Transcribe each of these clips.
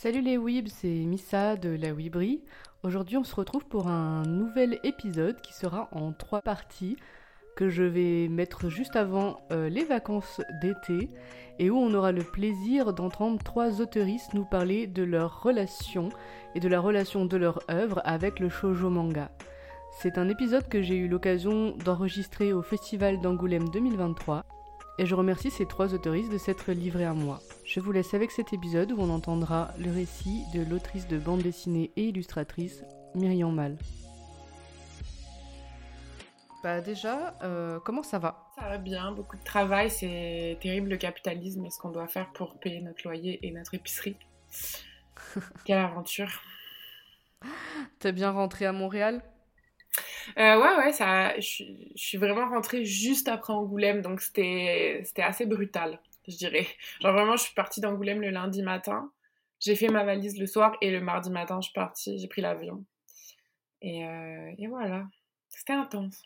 Salut les Weebs, c'est Missa de la Weebry. Aujourd'hui, on se retrouve pour un nouvel épisode qui sera en trois parties que je vais mettre juste avant euh, les vacances d'été et où on aura le plaisir d'entendre trois auteuristes nous parler de leur relation et de la relation de leur œuvre avec le shoujo manga. C'est un épisode que j'ai eu l'occasion d'enregistrer au Festival d'Angoulême 2023 et je remercie ces trois autoristes de s'être livrés à moi. Je vous laisse avec cet épisode où on entendra le récit de l'autrice de bande dessinée et illustratrice Myriam Mal. Bah déjà, euh, comment ça va? Ça va bien, beaucoup de travail, c'est terrible le capitalisme et ce qu'on doit faire pour payer notre loyer et notre épicerie. Quelle aventure T'es bien rentrée à Montréal? Euh, ouais, ouais, ça, je, suis vraiment rentrée juste après Angoulême, donc c'était assez brutal, je dirais. Genre vraiment, je suis partie d'Angoulême le lundi matin, j'ai fait ma valise le soir et le mardi matin, je suis partie, j'ai pris l'avion. Et, euh, et, voilà, c'était intense.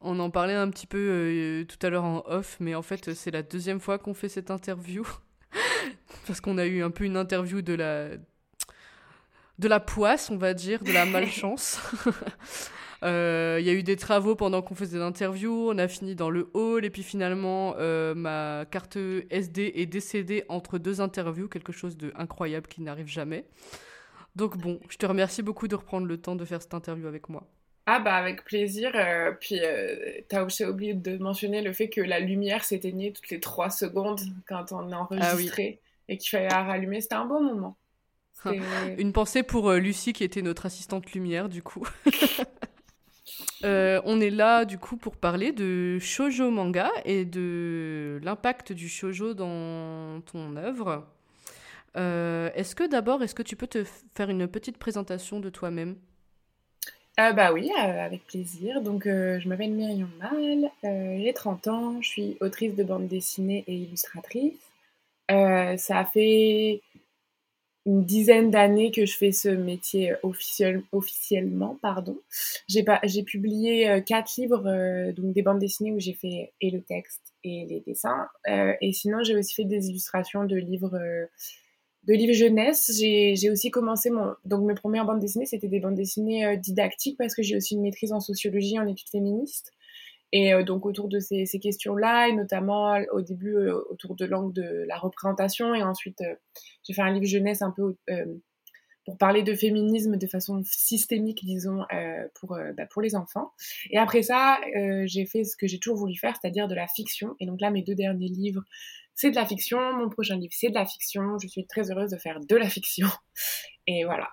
On en parlait un petit peu euh, tout à l'heure en off, mais en fait, c'est la deuxième fois qu'on fait cette interview. Parce qu'on a eu un peu une interview de la de la poisse, on va dire, de la malchance. Euh, il y a eu des travaux pendant qu'on faisait l'interview, on a fini dans le hall, et puis finalement, euh, ma carte SD est décédée entre deux interviews, quelque chose d'incroyable qui n'arrive jamais. Donc bon, je te remercie beaucoup de reprendre le temps de faire cette interview avec moi. Ah bah avec plaisir. Euh, puis t'as aussi oublié de mentionner le fait que la lumière s'éteignait toutes les trois secondes quand on ah enregistré et qu'il fallait la rallumer. C'était un beau moment. Une pensée pour euh, Lucie qui était notre assistante lumière du coup. Euh, on est là du coup pour parler de shojo manga et de l'impact du shojo dans ton œuvre. Euh, est-ce que d'abord, est-ce que tu peux te faire une petite présentation de toi-même? Bah oui, avec plaisir. Donc je m'appelle Myriam Mal, j'ai 30 ans, je suis autrice de bande dessinée et illustratrice. ça a fait une dizaine d'années que je fais ce métier officiel, officiellement. Pardon. J'ai, publié euh, quatre livres, euh, donc des bandes dessinées où j'ai fait et le texte et les dessins. Euh, et sinon, j'ai aussi fait des illustrations de livres, de livres jeunesse. J'ai, j'ai aussi commencé mon. Donc, mes premières bandes dessinées, c'était des bandes dessinées didactiques parce que j'ai aussi une maîtrise en sociologie, en études féministes. Et euh, donc autour de ces, questions-là, et notamment au début euh, autour de l'angle de la représentation, et ensuite euh, j'ai fait un livre jeunesse un peu pour parler de féminisme de façon systémique, disons, pour, bah, pour les enfants. Et après ça, j'ai fait ce que j'ai toujours voulu faire, c'est-à-dire de la fiction. Et donc là, mes deux derniers livres, c'est de la fiction. Mon prochain livre, c'est de la fiction. Je suis très heureuse de faire de la fiction. Et voilà.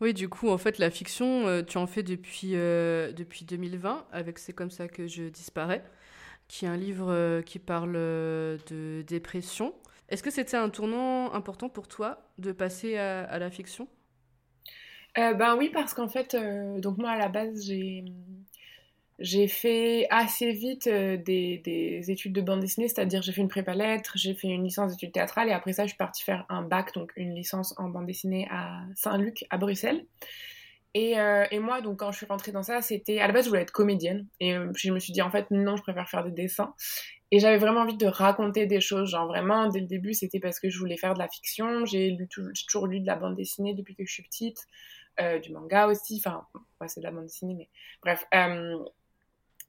Oui, du coup, en fait, la fiction, euh, tu en fais depuis, euh, depuis 2020, avec C'est comme ça que je disparais, qui est un livre euh, qui parle de dépression. Est-ce que c'était un tournant important pour toi de passer à, la fiction? Ben oui, parce qu'en fait, donc moi, à la base, j'ai j'ai fait assez vite euh, des, études de bande dessinée, c'est-à-dire j'ai fait une prépa lettres, j'ai fait une licence d'études théâtrales et après ça je suis partie faire un bac, donc une licence en bande dessinée à Saint-Luc, à Bruxelles. Et, euh, moi, donc quand je suis rentrée dans ça, c'était à la base je voulais être comédienne et euh, je me suis dit en fait non, je préfère faire des dessins. Et j'avais vraiment envie de raconter des choses, genre vraiment dès le début c'était parce que je voulais faire de la fiction. J'ai toujours lu de la bande dessinée depuis que je suis petite, du manga aussi. Enfin, ouais, c'est de la bande dessinée, mais bref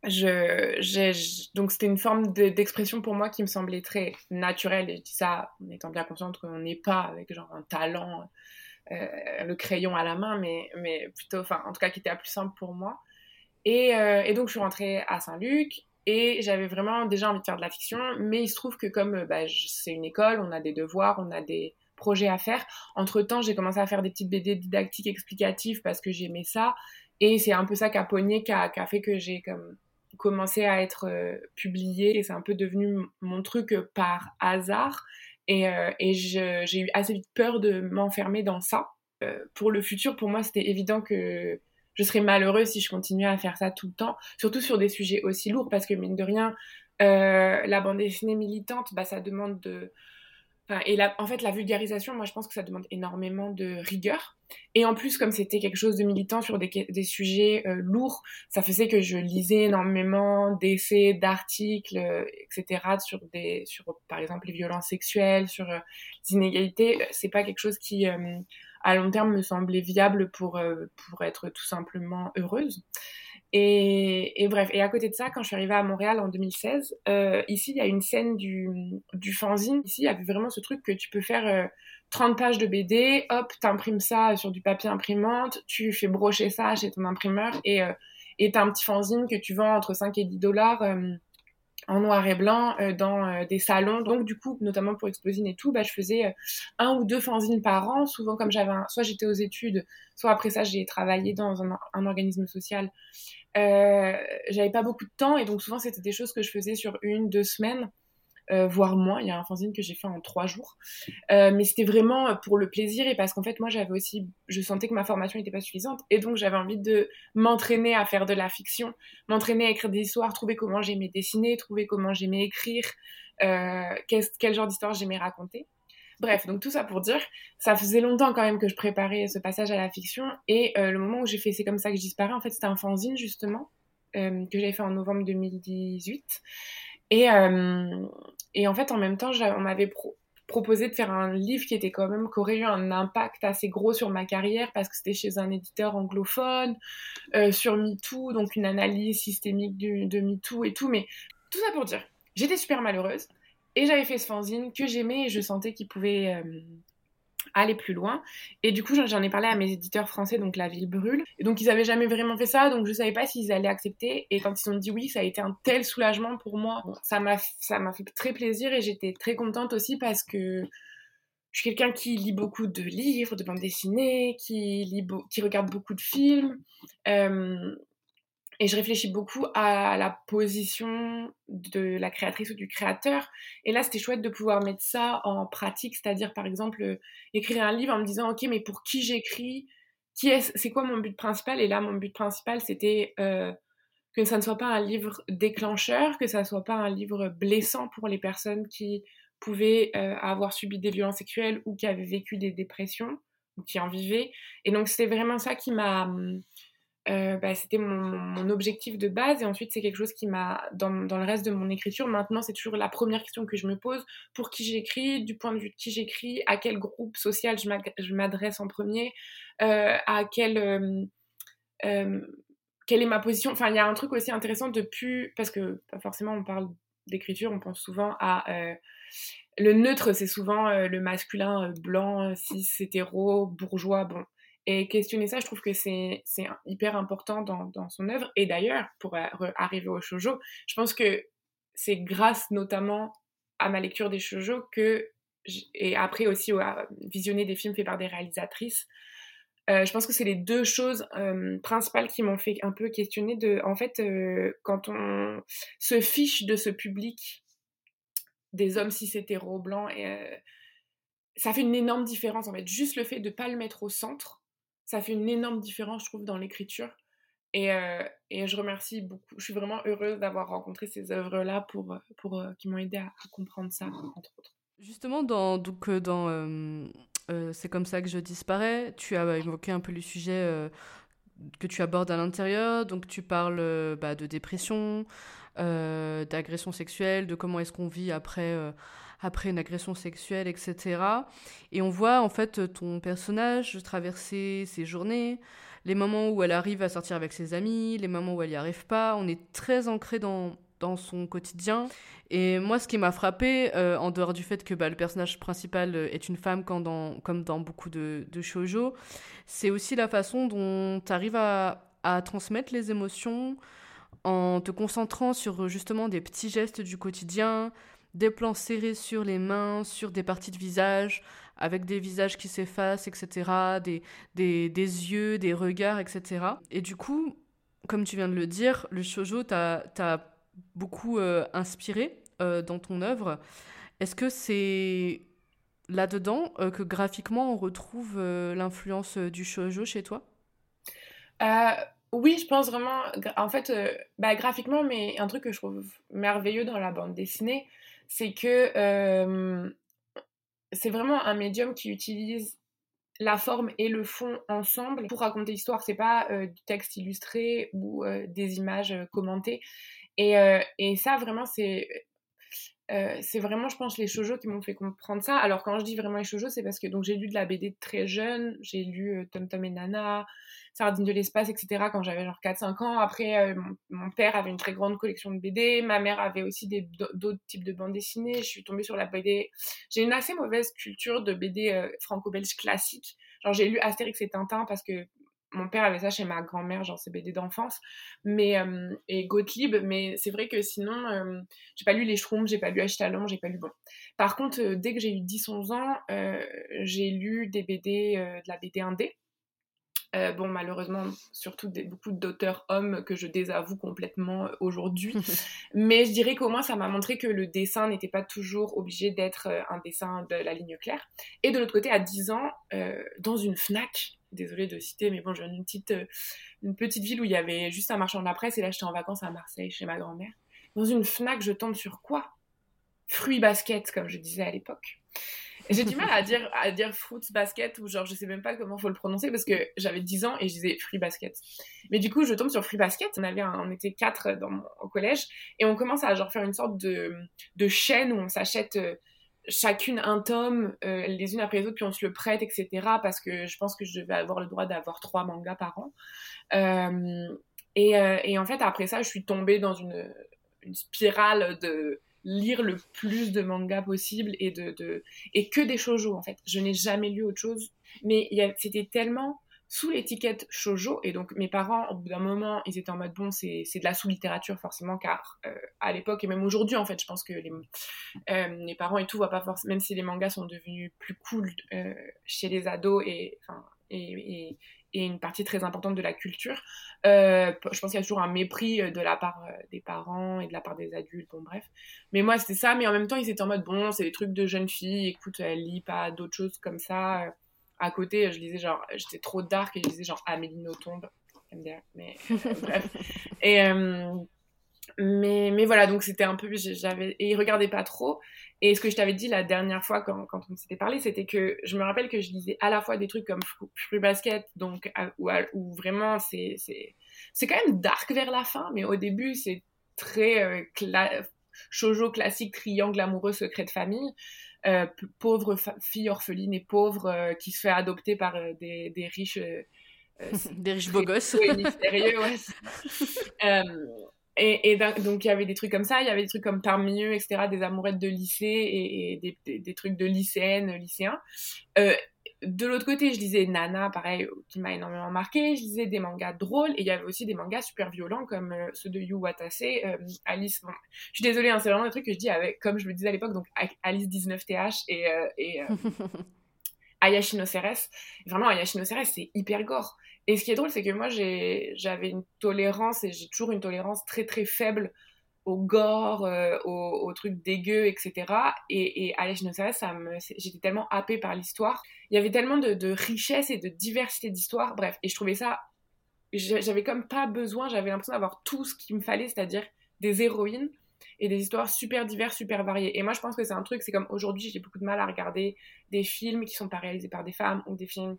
je, donc c'était une forme d'expression pour moi qui me semblait très naturelle et je dis ça en étant bien consciente qu'on n'est pas avec genre un talent, euh, le crayon à la main, mais, mais plutôt, enfin en tout cas qui était la plus simple pour moi. Et, euh, et donc je suis rentrée à Saint-Luc et j'avais vraiment déjà envie de faire de la fiction, mais il se trouve que comme bah, c'est une école, on a des devoirs, on a des projets à faire. Entre temps, j'ai commencé à faire des petites BD didactiques explicatives parce que j'aimais ça. Et c'est un peu ça qui a pogné, qui a fait que j'ai comme commencé à être euh, publié et c'est un peu devenu mon truc euh, par hasard. Et, euh, et j'ai eu assez vite peur de m'enfermer dans ça. pour le futur, pour moi, c'était évident que je serais malheureuse si je continuais à faire ça tout le temps, surtout sur des sujets aussi lourds, parce que mine de rien, la bande dessinée militante, bah, ça demande de et la, en fait, la vulgarisation, moi, je pense que ça demande énormément de rigueur. Et en plus, comme c'était quelque chose de militant sur des, sujets euh, lourds, ça faisait que je lisais énormément d'essais, d'articles, euh, etc. sur des, sur par exemple les violences sexuelles, sur euh, les inégalités. C'est pas quelque chose qui, à long terme, me semblait viable pour pour être tout simplement heureuse. Et, et, bref, et à côté de ça, quand je suis arrivée à Montréal en 2016, euh, ici, il y a une scène du, du fanzine. Ici, il y avait vraiment ce truc que tu peux faire euh, 30 pages de BD, hop, t'imprimes ça sur du papier imprimante, tu fais brocher ça chez ton imprimeur. Et euh, et t'as un petit fanzine que tu vends entre 5 et 10 dollars euh, en noir et blanc euh, dans euh, des salons. Donc du coup, notamment pour Exposine et tout, bah, je faisais un ou deux fanzines par an. Souvent comme j'avais soit j'étais aux études, soit après ça j'ai travaillé dans un, un organisme social euh, j'avais pas beaucoup de temps et donc souvent c'était des choses que je faisais sur une, deux semaines. Euh, voire moins. Il y a un fanzine que j'ai fait en trois jours. Euh, mais c'était vraiment pour le plaisir et parce qu'en fait, moi, j'avais aussi, je sentais que ma formation n'était pas suffisante et donc j'avais envie de m'entraîner à faire de la fiction, m'entraîner à écrire des histoires, trouver comment j'aimais dessiner, trouver comment j'aimais écrire, euh, quel, genre d'histoire j'aimais raconter. Bref, donc tout ça pour dire, ça faisait longtemps quand même que je préparais ce passage à la fiction et euh, le moment où j'ai fait C'est comme ça que je disparais, en fait, c'était un fanzine justement euh, que j'avais fait en novembre 2018. Et, euh, et en fait, en même temps, on m'avait proposé de faire un livre qui était quand même, qui aurait eu un impact assez gros sur ma carrière parce que c'était chez un éditeur anglophone, sur MeToo, donc une analyse systémique de MeToo et tout. Mais tout ça pour dire, j'étais super malheureuse. Et j'avais fait ce fanzine que j'aimais et je sentais qu'il pouvait euh, aller plus loin. Et du coup, j'en ai parlé à mes éditeurs français, donc La Ville Brûle. Et donc, ils avaient jamais vraiment fait ça, donc je savais pas s'ils allaient accepter. Et quand ils ont dit oui, ça a été un tel soulagement pour moi. ça m'a, ça m'a fait très plaisir et j'étais très contente aussi parce que je suis quelqu'un qui lit beaucoup de livres, de bandes dessinées, qui, lit qui regarde beaucoup de films. Euh, et je réfléchis beaucoup à la position de la créatrice ou du créateur. Et là, c'était chouette de pouvoir mettre ça en pratique, c'est-à-dire par exemple écrire un livre en me disant ok, mais pour qui j'écris? Qui est C'est quoi mon but principal? Et là, mon but principal, c'était euh, que ça ne soit pas un livre déclencheur, que ça ne soit pas un livre blessant pour les personnes qui pouvaient euh, avoir subi des violences sexuelles ou qui avaient vécu des dépressions ou qui en vivaient. Et donc, c'était vraiment ça qui m'a hum, euh, bah, c'était mon, objectif de base et ensuite c'est quelque chose qui m'a dans, dans, le reste de mon écriture maintenant c'est toujours la première question que je me pose. Pour qui j'écris du point de vue de qui j'écris à quel groupe social je m'adresse en premier euh, à quel euh, quelle est ma position. Enfin il y a un truc aussi intéressant depuis parce que pas forcément on parle d'écriture on pense souvent à le neutre c'est souvent le masculin blanc cis hétéro bourgeois. Bon et questionner ça, je trouve que c'est hyper important dans, son œuvre. Et d'ailleurs, pour arriver au shoujo, je pense que c'est grâce notamment à ma lecture des shoujo que, et après aussi à visionner des films faits par des réalisatrices, euh, je pense que c'est les deux choses euh, principales qui m'ont fait un peu questionner de, en fait, euh, quand on se fiche de ce public des hommes cis hétéros blancs, ça fait une énorme différence en fait. Juste le fait de ne pas le mettre au centre, ça fait une énorme différence, je trouve, dans l'écriture. Et, euh, et, je remercie beaucoup. Je suis vraiment heureuse d'avoir rencontré ces œuvres-là pour, pour, euh, qui m'ont aidé à, comprendre ça, entre autres. Justement, dans, donc, euh, dans C'est comme ça que je disparais, tu as évoqué un peu le sujet que tu abordes à l'intérieur. Donc, tu parles bah, de dépression, d'agression sexuelle, de comment est-ce qu'on vit après après une agression sexuelle, etc. Et on voit en fait ton personnage traverser ses journées, les moments où elle arrive à sortir avec ses amis, les moments où elle n'y arrive pas. On est très ancré dans, dans son quotidien. Et moi, ce qui m'a frappé, euh, en dehors du fait que bah, le personnage principal est une femme comme dans, comme dans beaucoup de, de shoujo, c'est aussi la façon dont tu arrives à, à transmettre les émotions en te concentrant sur justement des petits gestes du quotidien, des plans serrés sur les mains, sur des parties de visage, avec des visages qui s'effacent, etc., des, des, des, yeux, des regards, etc. Et du coup, comme tu viens de le dire, le shoujo t'a beaucoup euh, inspiré euh, dans ton œuvre. Est-ce que c'est là-dedans euh, que graphiquement on retrouve l'influence du shoujo chez toi? Oui, je pense vraiment, en fait, bah, graphiquement, mais un truc que je trouve merveilleux dans la bande dessinée, c'est que c'est vraiment un médium qui utilise la forme et le fond ensemble pour raconter l'histoire. C'est pas du texte illustré ou des images commentées. Et, et, ça, vraiment, c'est euh, c'est vraiment, je pense, les shoujo qui m'ont fait comprendre ça. Alors, quand je dis vraiment les shoujo, c'est parce que donc j'ai lu de la BD très jeune. J'ai lu euh, Tom Tom et Nana, Sardine de l'espace, etc. quand j'avais genre 4-5 ans. Après, euh, mon, père avait une très grande collection de BD. Ma mère avait aussi d'autres types de bandes dessinées. Je suis tombée sur la BD. J'ai une assez mauvaise culture de BD franco-belge classique. Genre, j'ai lu Astérix et Tintin parce que mon père avait ça chez ma grand-mère, genre ses BD d'enfance, mais euh, et Gottlieb, mais c'est vrai que sinon, euh, j'ai pas lu les Schtroumpfs, j'ai pas lu H-Talon, j'ai pas lu bon. Par contre, euh, dès que j'ai eu 10-11 ans, j'ai lu des BD, de la BD indé. Bon, malheureusement, surtout des, beaucoup d'auteurs hommes que je désavoue complètement aujourd'hui. Mais je dirais qu'au moins, ça m'a montré que le dessin n'était pas toujours obligé d'être un dessin de la ligne claire. Et de l'autre côté, à 10 ans, dans une FNAC, désolée de citer, mais bon, je viens d'une petite, euh, une petite ville où il y avait juste un marchand de la presse et là j'étais en vacances à Marseille chez ma grand-mère. Dans une Fnac, je tombe sur quoi? Fruits basket, comme je disais à l'époque. J'ai du mal à dire, à dire fruits basket ou genre je sais même pas comment faut le prononcer parce que j'avais 10 ans et je disais fruits basket. Mais du coup, je tombe sur fruits basket. On avait on était quatre dans au collège et on commence à genre faire une sorte de, de chaîne où on s'achète euh, chacune un tome euh, les unes après les autres puis on se le prête etc parce que je pense que je devais avoir le droit d'avoir trois mangas par an euh, et, et, en fait après ça je suis tombée dans une, une, spirale de lire le plus de mangas possible et de, et que des shoujo en fait je n'ai jamais lu autre chose mais c'était tellement sous l'étiquette shojo. Et donc, mes parents, au bout d'un moment, ils étaient en mode bon, c'est de la sous-littérature, forcément, car euh, à l'époque, et même aujourd'hui, en fait, je pense que les, euh, parents et tout voient pas forcément, même si les mangas sont devenus plus cool euh, chez les ados et, et, et, et, une partie très importante de la culture, je pense qu'il y a toujours un mépris de la part des parents et de la part des adultes, bon, bref. Mais moi, c'était ça, mais en même temps, ils étaient en mode bon, c'est des trucs de jeunes filles, écoute, elle lit pas d'autres choses comme ça à côté, je lisais genre, j'étais trop dark et je lisais genre Amélie Nothomb. Mais euh, bref. Et, euh, mais, mais voilà, donc c'était un peu. J'avais, et il regardait pas trop. Et ce que je t'avais dit la dernière fois quand, quand on s'était parlé, c'était que je me rappelle que je lisais à la fois des trucs comme Fruit Basket, donc, où, où vraiment c'est, c'est, c'est quand même dark vers la fin, mais au début c'est très euh, cla shoujo classique, triangle amoureux, secret de famille. Euh, pauvre fille orpheline et pauvre euh, qui se fait adopter par euh, des, des, riches. des riches beaux gosses. mystérieux, ouais. et, et donc il y avait des trucs comme ça, il y avait des trucs comme parmi eux, etc., des amourettes de lycée et, et des, des, trucs de lycéennes, lycéens de l'autre côté, je lisais Nana, pareil, qui m'a énormément marqué. Je lisais des mangas drôles et il y avait aussi des mangas super violents comme euh, ceux de Yu Watase, euh, Alice. Bon, je suis désolée, hein, c'est vraiment un truc que je dis avec, comme je le disais à l'époque, donc Alice 19TH et, euh, et Ayashino Ceres. Vraiment, Ayashino Ceres, c'est hyper gore. Et ce qui est drôle, c'est que moi, j'avais une tolérance et j'ai toujours une tolérance très très faible au gore, euh, au, truc dégueu, etc. Et, et Alice ça me, j'étais tellement happée par l'histoire. Il y avait tellement de, richesse et de diversité d'histoires. Bref, et je trouvais ça, j'avais comme pas besoin, j'avais l'impression d'avoir tout ce qu'il me fallait, c'est-à-dire des héroïnes et des histoires super diverses, super variées. Et moi, je pense que c'est un truc, c'est comme aujourd'hui, j'ai beaucoup de mal à regarder des films qui sont pas réalisés par des femmes ou des films,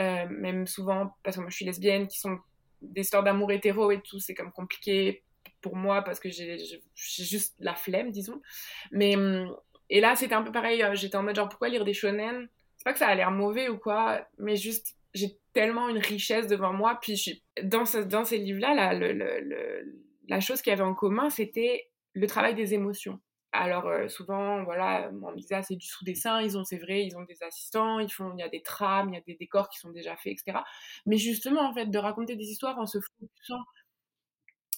euh, même souvent, parce que moi je suis lesbienne, qui sont des histoires d'amour hétéro et tout, c'est comme compliqué pour moi parce que j'ai juste la flemme, disons. Mais hum, et là, c'était un peu pareil. Euh, j'étais en mode genre pourquoi lire des shonen? C'est pas que ça a l'air mauvais ou quoi, mais juste j'ai tellement une richesse devant moi. Puis dans, ce, dans ces livres-là, la chose qu'il y avait en commun, c'était le travail des émotions. Alors euh, souvent, voilà, on me disait ah, c'est du sous-dessin, ils ont, c'est vrai, ils ont des assistants, ils font, il y a des trames, il y a des décors qui sont déjà faits, etc. Mais justement, en fait, de raconter des histoires en se focusant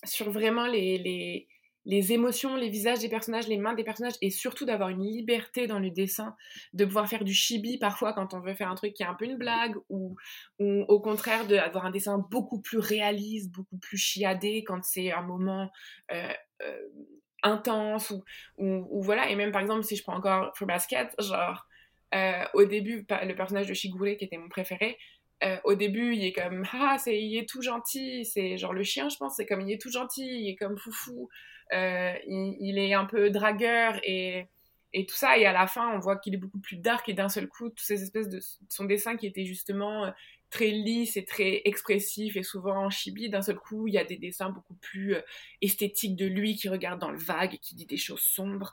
sur vraiment les, les, les, émotions, les visages des personnages, les mains des personnages, et surtout d'avoir une liberté dans le dessin, de pouvoir faire du chibi parfois quand on veut faire un truc qui est un peu une blague, ou, au contraire d'avoir un dessin beaucoup plus réaliste, beaucoup plus chiadé quand c'est un moment euh, euh, intense, ou, ou, voilà, et même par exemple si je prends encore Free Basket, genre... Euh, au début, le personnage de Shigure, qui était mon préféré, euh, au début, il est comme ah, c'est il est tout gentil, c'est genre le chien, je pense, c'est comme il est tout gentil, il est comme foufou, euh, il, est un peu dragueur et et tout ça. Et à la fin, on voit qu'il est beaucoup plus dark et d'un seul coup, toutes ces espèces de son dessin qui était justement très lisse et très expressif et souvent chibi, d'un seul coup, il y a des dessins beaucoup plus euh, esthétiques de lui qui regarde dans le vague et qui dit des choses sombres.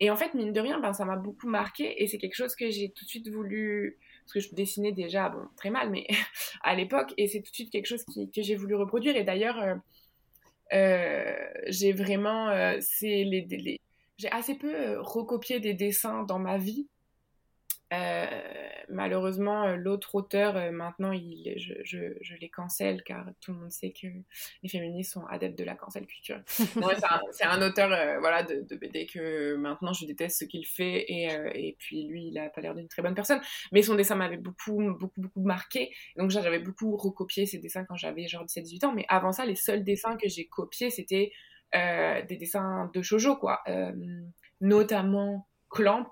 Et en fait, mine de rien, ben, ça m'a beaucoup marqué et c'est quelque chose que j'ai tout de suite voulu parce que je dessinais déjà, bon, très mal, mais à l'époque, et c'est tout de suite quelque chose que j'ai voulu reproduire. Et d'ailleurs, euh, euh, j'ai vraiment, c'est les, j'ai assez peu recopié des dessins dans ma vie. Euh, malheureusement, euh, l'autre auteur, euh, maintenant, il, je, je, je, les cancelle car tout le monde sait que les féministes sont adeptes de la cancel culture. c'est un, auteur voilà, de, de, BD que maintenant je déteste ce qu'il fait et, et puis lui, il a pas l'air d'une très bonne personne. Mais son dessin m'avait beaucoup, beaucoup, beaucoup marqué. Donc j'avais beaucoup recopié ses dessins quand j'avais genre 17-18 ans. Mais avant ça, les seuls dessins que j'ai copiés, c'était des dessins de shoujo, quoi. notamment Clamp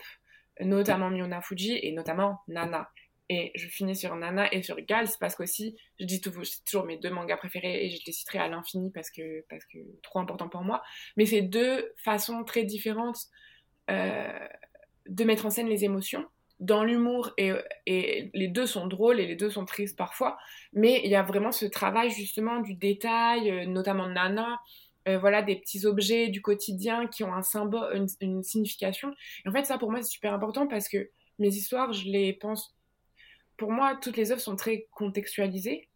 notamment Miona Fuji et notamment Nana. Et je finis sur Nana et sur Gals parce qu'aussi, je dis toujours mes deux mangas préférés et je les citerai à l'infini parce que, parce que trop important pour moi. Mais c'est deux façons très différentes euh, de mettre en scène les émotions. Dans l'humour, et, et, les deux sont drôles et les deux sont tristes parfois, mais il y a vraiment ce travail justement du détail, euh, notamment Nana, euh, voilà, des petits objets du quotidien qui ont un symbole, une, signification. En fait, ça pour moi c'est super important parce que mes histoires, je les pense. Pour moi, toutes les œuvres sont très contextualisées.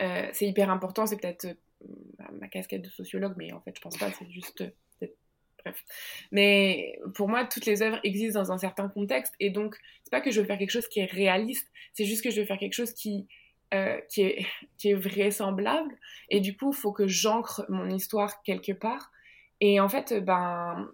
Euh, c'est hyper important, c'est peut-être euh, ma casquette de sociologue, mais en fait, je pense pas, c'est juste. Bref. Mais pour moi, toutes les œuvres existent dans un certain contexte, et donc, c'est pas que je veux faire quelque chose qui est réaliste, c'est juste que je veux faire quelque chose qui euh, qui, est, vraisemblable. Et du coup, il faut que j'ancre mon histoire quelque part. Et en fait, ben,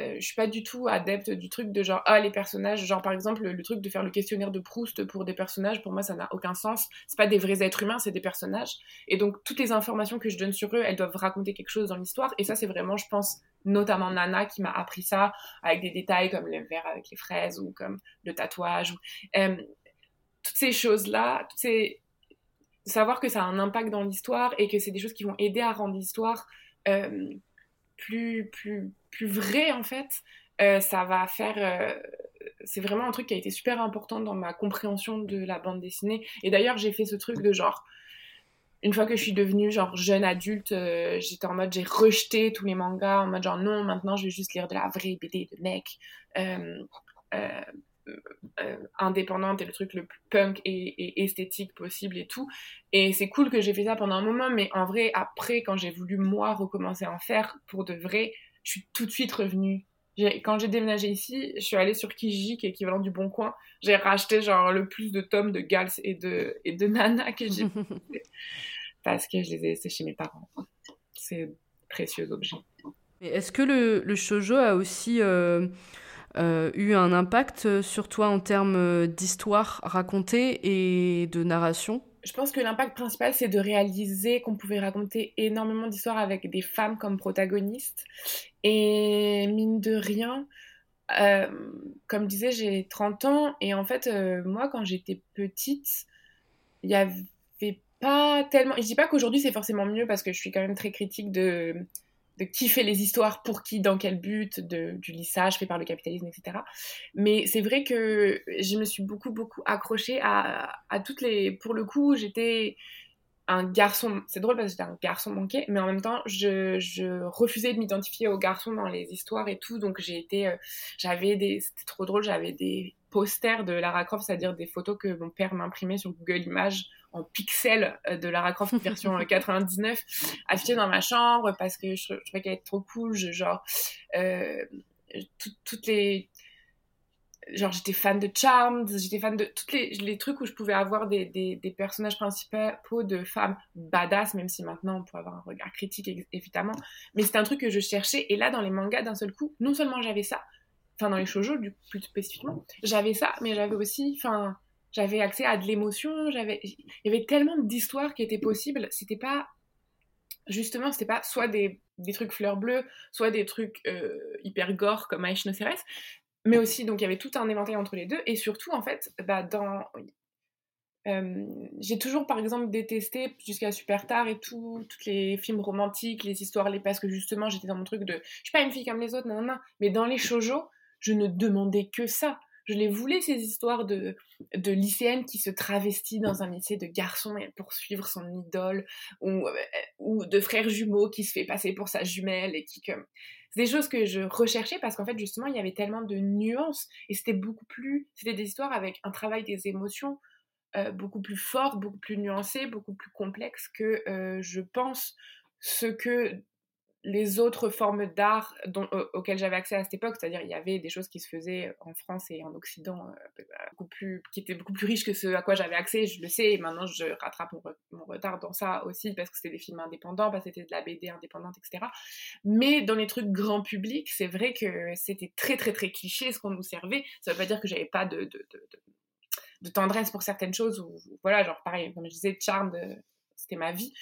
euh, je suis pas du tout adepte du truc de genre, ah, les personnages, genre par exemple, le, truc de faire le questionnaire de Proust pour des personnages, pour moi, ça n'a aucun sens. C'est pas des vrais êtres humains, c'est des personnages. Et donc, toutes les informations que je donne sur eux, elles doivent raconter quelque chose dans l'histoire. Et ça, c'est vraiment, je pense, notamment Nana qui m'a appris ça avec des détails comme le verre avec les fraises ou comme le tatouage. Ou, euh, toutes ces choses-là, savoir que ça a un impact dans l'histoire et que c'est des choses qui vont aider à rendre l'histoire euh, plus, plus, plus vraie en fait, euh, ça va faire. Euh, c'est vraiment un truc qui a été super important dans ma compréhension de la bande dessinée. Et d'ailleurs, j'ai fait ce truc de genre. Une fois que je suis devenue genre jeune adulte, j'étais en mode j'ai rejeté tous les mangas en mode genre non maintenant je vais juste lire de la vraie BD de mec. Euh, indépendante et le truc le plus punk et, esthétique possible et tout. Et c'est cool que j'ai fait ça pendant un moment, mais en vrai, après, quand j'ai voulu moi recommencer à en faire pour de vrai, je suis tout de suite revenue. Quand j'ai déménagé ici, je suis allée sur Kijiji, qui est équivalent du Bon Coin. J'ai racheté genre le plus de tomes de Gals et de, et de Nana que j'ai parce que je les ai laissés chez mes parents. C'est précieux objet. Est-ce que le, le shoujo a aussi euh, euh, eu un impact euh, sur toi en termes euh, d'histoire racontée et de narration? Je pense que l'impact principal, c'est de réaliser qu'on pouvait raconter énormément d'histoires avec des femmes comme protagonistes. Et mine de rien, comme je disais, j'ai 30 ans et en fait, moi, quand j'étais petite, il n'y avait pas tellement. Je dis pas qu'aujourd'hui c'est forcément mieux parce que je suis quand même très critique de de qui fait les histoires, pour qui, dans quel but, du lissage fait par le capitalisme, etc. Mais c'est vrai que je me suis beaucoup, beaucoup accrochée à, à toutes les... Pour le coup, j'étais un garçon, c'est drôle parce que j'étais un garçon manqué, mais en même temps, je, je refusais de m'identifier aux garçons dans les histoires et tout, donc j'ai été, euh, j'avais des, c'était trop drôle, j'avais des posters de Lara Croft, c'est-à-dire des photos que mon père m'imprimait sur Google Images en pixels euh, de Lara Croft version 99 euh, affichées dans ma chambre parce que je, trouvais qu'elle était trop cool, je, genre, euh, toutes les genre j'étais fan de Charmed, j'étais fan de tous les, les, trucs où je pouvais avoir des, des, des, personnages principaux de femmes badass, même si maintenant on peut avoir un regard critique évidemment, mais c'était un truc que je cherchais et là dans les mangas d'un seul coup, non seulement j'avais ça, enfin dans les shoujo du plus spécifiquement, j'avais ça, mais j'avais aussi, enfin j'avais accès à de l'émotion, j'avais, il y avait tellement d'histoires qui étaient possibles, c'était pas justement, c'était pas soit des, trucs fleurs bleues, soit des trucs euh, hyper gore comme Aishno Ceres, mais aussi, donc il y avait tout un éventail entre les deux, et surtout, en fait, bah, dans... j'ai toujours, par exemple, détesté jusqu'à super tard et tout, tous les films romantiques, les histoires, les parce que justement, j'étais dans mon truc de, je suis pas une fille comme les autres, non, non, mais dans les shoujo, je ne demandais que ça. Je les voulais, ces histoires de, de lycéennes qui se travestissent dans un lycée de garçons pour suivre son idole, ou, euh, ou de frères jumeaux qui se fait passer pour sa jumelle et qui comme... C'est des choses que je recherchais parce qu'en fait, justement, il y avait tellement de nuances et c'était beaucoup plus... C'était des histoires avec un travail des émotions euh, beaucoup plus fort, beaucoup plus nuancé, beaucoup plus complexe que euh, je pense ce que les autres formes d'art auxquelles j'avais accès à cette époque, c'est-à-dire il y avait des choses qui se faisaient en France et en Occident euh, beaucoup plus, qui étaient beaucoup plus riches que ce à quoi j'avais accès, je le sais, et maintenant je rattrape mon, retard dans ça aussi parce que c'était des films indépendants, parce que c'était de la BD indépendante, etc. Mais dans les trucs grand public, c'est vrai que c'était très très très cliché ce qu'on nous servait. Ça veut pas dire que j'avais pas de, tendresse pour certaines choses, ou voilà, genre pareil, comme je disais, Charme, c'était ma vie.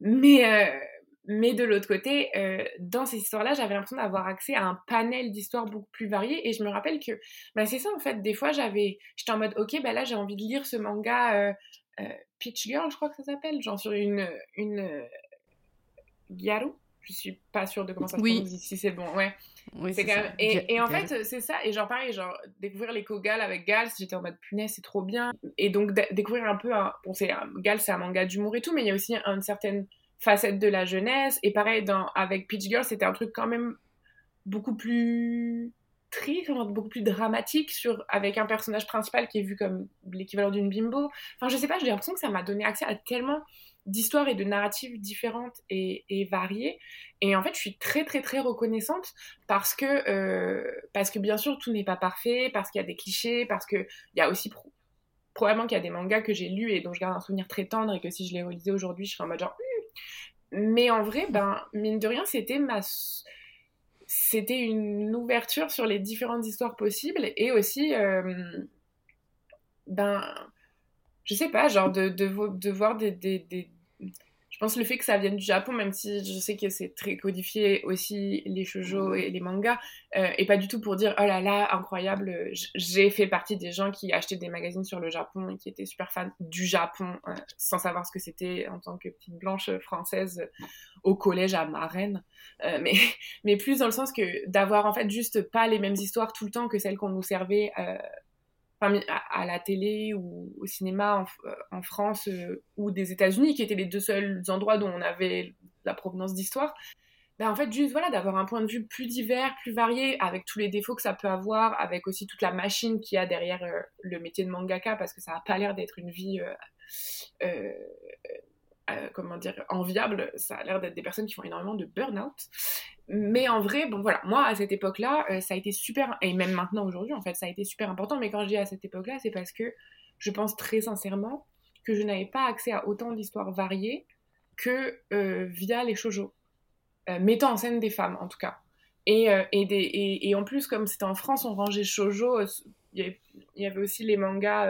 Mais, euh, mais de l'autre côté, euh, dans ces histoires-là, j'avais l'impression d'avoir accès à un panel d'histoires beaucoup plus variées. Et je me rappelle que bah, c'est ça, en fait. Des fois, j'avais, j'étais en mode, ok, bah là, j'ai envie de lire ce manga euh, euh, Peach Girl, je crois que ça s'appelle, genre sur une, une euh, Gyaru. Je suis pas sûre de comment ça se oui. prononce, si c'est bon, ouais. Oui, c'est quand même... et, et, en fait, c'est ça. Et genre, pareil, genre, découvrir les Gal avec Gal, j'étais en mode punaise, c'est trop bien. Et donc, découvrir un peu un. Bon, c'est Gal, c'est un manga d'humour et tout, mais il y a aussi une certaine facette de la jeunesse. Et pareil, dans, avec Peach Girl, c'était un truc quand même beaucoup plus triste, beaucoup plus dramatique, sur, avec un personnage principal qui est vu comme l'équivalent d'une bimbo. Enfin, je sais pas, j'ai l'impression que ça m'a donné accès à tellement d'histoires et de narratives différentes et, et, variées. Et en fait, je suis très, très, très reconnaissante parce que, euh, parce que bien sûr, tout n'est pas parfait, parce qu'il y a des clichés, parce qu'il y a aussi probablement qu'il y a des mangas que j'ai lus et dont je garde un souvenir très tendre et que si je les relisais aujourd'hui, je serais en mode genre, mais en vrai, ben, mine de rien, c'était ma c'était une ouverture sur les différentes histoires possibles et aussi euh, ben je sais pas genre de, voir des, je pense le fait que ça vienne du Japon, même si je sais que c'est très codifié aussi les shoujo et les mangas, euh, et pas du tout pour dire oh là là incroyable. J'ai fait partie des gens qui achetaient des magazines sur le Japon et qui étaient super fans du Japon euh, sans savoir ce que c'était en tant que petite blanche française au collège à Marraine. Euh, mais mais plus dans le sens que d'avoir en fait juste pas les mêmes histoires tout le temps que celles qu'on nous servait à, la télé ou au cinéma en, euh, France euh, ou des États-Unis, qui étaient les deux seuls endroits dont on avait la provenance d'histoire. Ben en fait, juste voilà, d'avoir un point de vue plus divers, plus varié, avec tous les défauts que ça peut avoir, avec aussi toute la machine qu'il y a derrière euh, le métier de mangaka, parce que ça n'a pas l'air d'être une vie comment dire, enviable. Ça a l'air d'être des personnes qui font énormément de burn-out. Mais en vrai, bon voilà, moi à cette époque-là, euh, ça a été super, et même maintenant aujourd'hui en fait, ça a été super important. Mais quand je dis à cette époque-là, c'est parce que je pense très sincèrement que je n'avais pas accès à autant d'histoires variées que euh, via les shoujo, mettant en scène des femmes en tout cas. Et, et, des, et, en plus, comme c'était en France, on rangeait shoujo, il y, avait aussi les mangas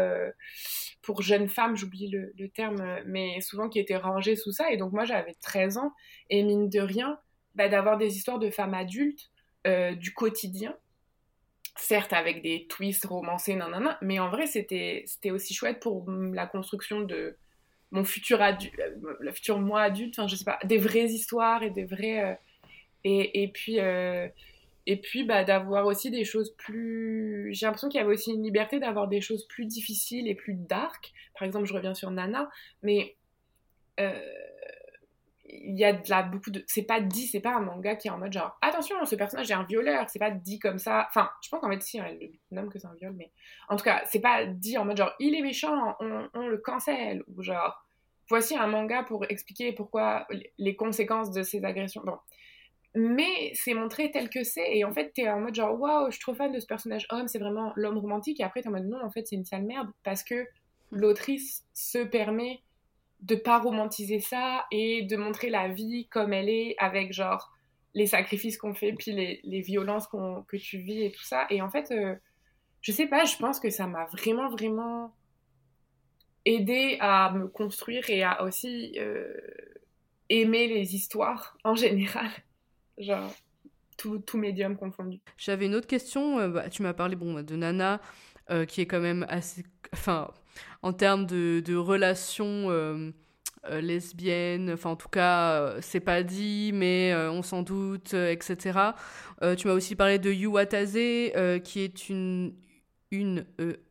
pour jeunes femmes, j'oublie le, terme, mais souvent qui étaient rangées sous ça. Et donc moi j'avais 13 ans, et mine de rien, bah, d'avoir des histoires de femmes adultes euh, du quotidien, certes avec des twists romancés, nanana, mais en vrai c'était aussi chouette pour la construction de mon futur adulte, euh, la future moi adulte, enfin je sais pas, des vraies histoires et des vrais... Euh, et, et, puis... Et puis bah, d'avoir aussi des choses plus... J'ai l'impression qu'il y avait aussi une liberté d'avoir des choses plus difficiles et plus dark. Par exemple, je reviens sur Nana, mais euh, il y a de la beaucoup de... C'est pas dit, c'est pas un manga qui est en mode genre attention, ce personnage est un violeur, c'est pas dit comme ça. Enfin, je pense qu'en fait, si, elle nomme que c'est un viol, mais en tout cas, c'est pas dit en mode genre il est méchant, on, le cancelle, ou genre voici un manga pour expliquer pourquoi les conséquences de ses agressions. Bon, mais c'est montré tel que c'est. Et en fait t'es en mode genre waouh je suis trop fan de ce personnage homme c'est vraiment l'homme romantique. Et après t'es en mode non en fait c'est une sale merde parce que l'autrice se permet de pas romantiser ça et de montrer la vie comme elle est avec genre les sacrifices qu'on fait puis les, les violences que tu vis et tout ça. Et en fait euh, je sais pas je pense que ça m'a vraiment vraiment aidé à me construire et à aussi euh, aimer les histoires en général genre tout, tout médium confondu. J'avais une autre question, euh, bah, tu m'as parlé bon, de Nana, qui est quand même assez. Enfin, en termes de, relations lesbiennes, enfin, en tout cas, c'est pas dit, mais on s'en doute, etc. tu m'as aussi parlé de Yu Watase, qui est une, une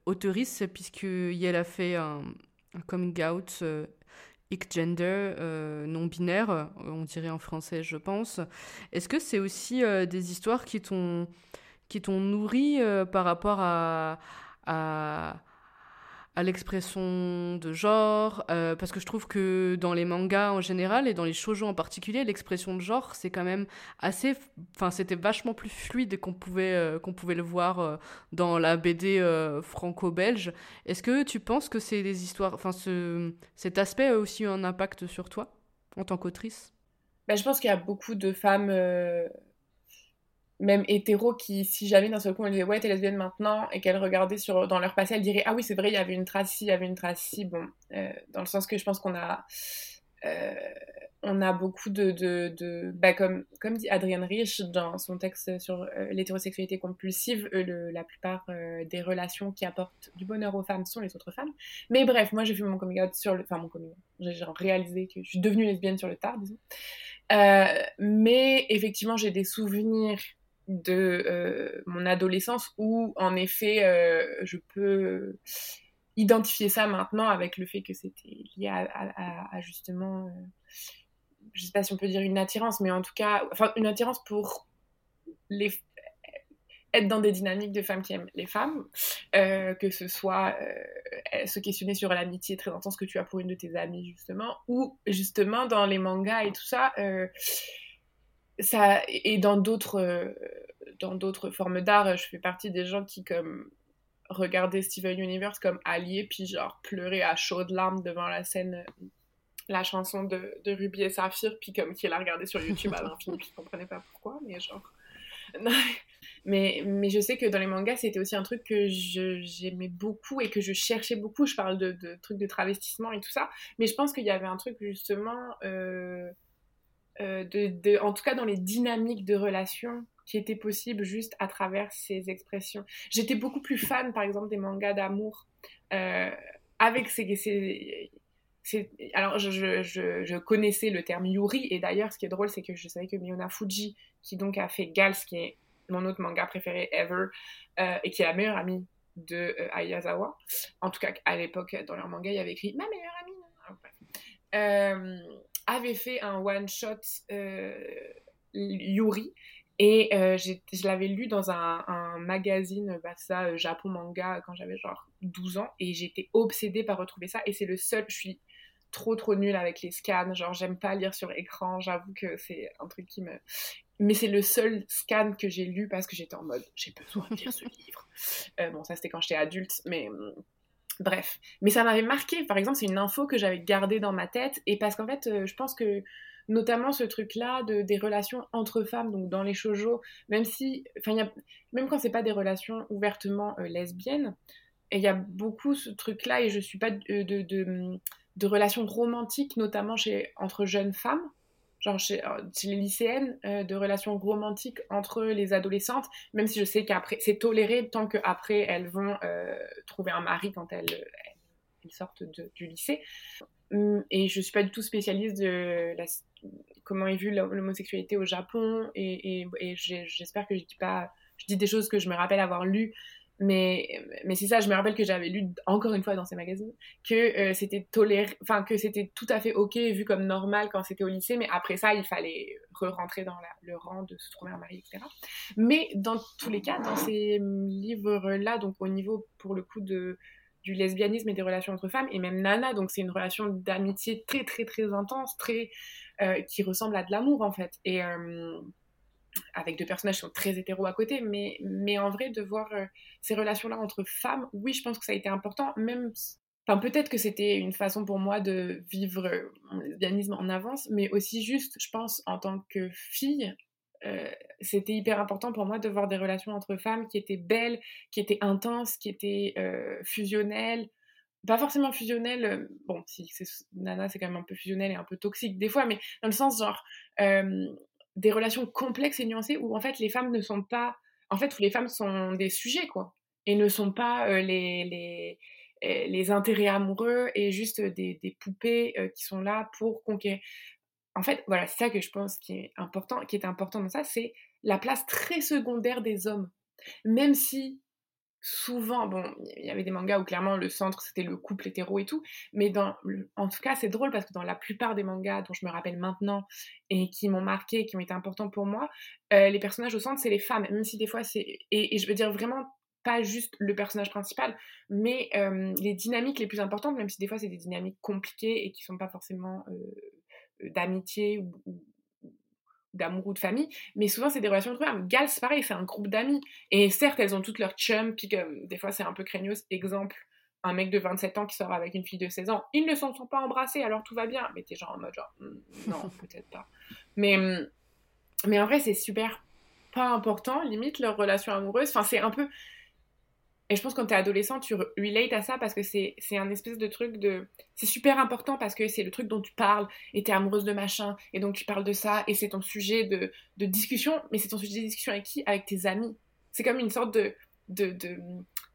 auteurice, puisqu'elle a fait un coming out gender, euh, non binaire, euh, on dirait en français, je pense. Est-ce que c'est aussi euh, des histoires qui t'ont qui t'ont nourri par rapport à, à à l'expression de genre, euh, parce que je trouve que dans les mangas en général et dans les shoujo en particulier, l'expression de genre, c'est quand même assez... Enfin, c'était vachement plus fluide qu'on pouvait, euh, qu'on pouvait le voir euh, dans la BD franco-belge. Est-ce que tu penses que c'est des histoires... Enfin, ce, cet aspect a aussi eu un impact sur toi, en tant qu'autrice? Ben, Je pense qu'il y a beaucoup de femmes même hétéro qui, si jamais d'un seul coup on disait ouais t'es lesbienne maintenant et qu'elle regardait sur, dans leur passé, elle dirait ah oui c'est vrai il y avait une trace ci, il y avait une trace ci, bon, euh, dans le sens que je pense qu'on a euh, on a beaucoup de, de, bah, comme, comme dit Adrienne Rich dans son texte sur euh, l'hétérosexualité compulsive, la plupart des relations qui apportent du bonheur aux femmes sont les autres femmes. Mais bref, moi j'ai fait mon coming out sur le, enfin mon coming j'ai réalisé que je suis devenue lesbienne sur le tard, disons. mais effectivement j'ai des souvenirs de euh, mon adolescence où en effet euh, je peux identifier ça maintenant avec le fait que c'était lié à, justement euh, je sais pas si on peut dire une attirance mais en tout cas enfin une attirance pour être dans des dynamiques de femmes qui aiment les femmes, que ce soit se questionner sur l'amitié très intense que tu as pour une de tes amies justement, ou justement dans les mangas et tout ça, ça et dans d'autres euh, dans d'autres formes d'art je fais partie des gens qui comme regardaient Steven Universe comme allié puis genre pleurer à chaudes larmes devant la scène la chanson de, de Ruby et Saphir puis comme qui l'a regardé sur YouTube à l'infini je comprenais pas pourquoi mais genre mais mais je sais que dans les mangas c'était aussi un truc que j'aimais beaucoup et que je cherchais beaucoup. Je parle de, de, trucs de travestissement et tout ça mais je pense qu'il y avait un truc justement euh, euh, en tout cas dans les dynamiques de relations qui étaient possibles juste à travers ces expressions. J'étais beaucoup plus fan, par exemple, des mangas d'amour euh, avec ces, alors, je, connaissais le terme Yuri, et d'ailleurs, ce qui est drôle, c'est que je savais que Miyona Fuji, qui donc a fait Gals, qui est mon autre manga préféré ever, euh, et qui est la meilleure amie de Ayazawa, en tout cas, à l'époque, dans leur manga, il y avait écrit Ma meilleure amie. Euh, avait fait un one-shot euh, Yuri. Et euh, je l'avais lu dans un, magazine, bah, ça, euh, Japon manga, quand j'avais genre 12 ans. Et j'étais obsédée par retrouver ça. Et c'est le seul, je suis trop trop nulle avec les scans. Genre, j'aime pas lire sur écran. J'avoue que c'est un truc qui me. Mais c'est le seul scan que j'ai lu parce que j'étais en mode, j'ai besoin de lire ce livre. bon, ça c'était quand j'étais adulte, mais hum, Bref, mais ça m'avait marqué. Par exemple, c'est une info que j'avais gardée dans ma tête et parce qu'en fait, euh, je pense que notamment ce truc-là de des relations entre femmes, donc dans les shoujo, même si, enfin, même quand c'est pas des relations ouvertement euh, lesbiennes, il y a beaucoup ce truc-là et je suis pas de, de, relations romantiques, notamment chez entre jeunes femmes genre chez, euh, les lycéennes, euh, de relations romantiques entre les adolescentes, même si je sais qu'après, c'est toléré tant qu'après elles vont euh, trouver un mari quand elles, sortent du lycée. Hum, et je suis pas du tout spécialiste de comment est vue l'homosexualité au Japon, et j'espère que je dis pas, je dis des choses que je me rappelle avoir lues mais, mais c'est ça, je me rappelle que j'avais lu encore une fois dans ces magazines que euh, c'était toléré, enfin que c'était tout à fait ok vu comme normal quand c'était au lycée, mais après ça il fallait re-rentrer dans le rang de se trouver un mari, etc. Mais dans tous les cas, dans ces livres-là, donc au niveau pour le coup de du lesbianisme et des relations entre femmes, et même Nana, donc c'est une relation d'amitié très très très intense, très euh, qui ressemble à de l'amour en fait. Euh, avec deux personnages qui sont très hétéros à côté, mais, mais en vrai, de voir euh, ces relations-là entre femmes, oui, je pense que ça a été important, même... Enfin, peut-être que c'était une façon pour moi de vivre mon lesbianisme en avance, mais aussi juste, je pense, en tant que fille, euh, c'était hyper important pour moi de voir des relations entre femmes qui étaient belles, qui étaient intenses, qui étaient euh, fusionnelles. Pas forcément fusionnelles, bon, si Nana c'est quand même un peu fusionnel et un peu toxique des fois, mais dans le sens genre, des relations complexes et nuancées où en fait les femmes ne sont pas en fait où les femmes sont des sujets quoi et ne sont pas les, les, les, intérêts amoureux et juste des, poupées qui sont là pour conquérir. En fait, voilà, c'est ça que je pense qui est important, qui est important dans ça, c'est la place très secondaire des hommes. Même si souvent, bon, il y avait des mangas où clairement le centre c'était le couple hétéro et tout, mais dans, en tout cas c'est drôle parce que dans la plupart des mangas dont je me rappelle maintenant et qui m'ont marqué, qui ont été importants pour moi, euh, les personnages au centre c'est les femmes, même si des fois c'est, et, je veux dire vraiment pas juste le personnage principal, mais euh, les dynamiques les plus importantes, même si des fois c'est des dynamiques compliquées et qui sont pas forcément euh, d'amitié ou d'amour ou de famille, mais souvent c'est des relations de femmes. Gal, c'est pareil, c'est un groupe d'amis. Et certes, elles ont toutes leurs chums, puis comme des fois c'est un peu craignos. Exemple, un mec de 27 ans qui sort avec une fille de 16 ans, ils ne se sont pas embrassés, alors tout va bien. Mais t'es genre en mode genre, hmm, non, peut-être pas. Mais, hmm, mais en vrai, c'est super pas important, limite, leur relation amoureuse. Enfin, c'est un peu. Et je pense que quand t'es adolescent, tu relates à ça parce que c'est un espèce de truc de. C'est super important parce que c'est le truc dont tu parles et t'es amoureuse de machin et donc tu parles de ça et c'est ton sujet de, de discussion, mais c'est ton sujet de discussion avec qui? Avec tes amis. C'est comme une sorte de, de,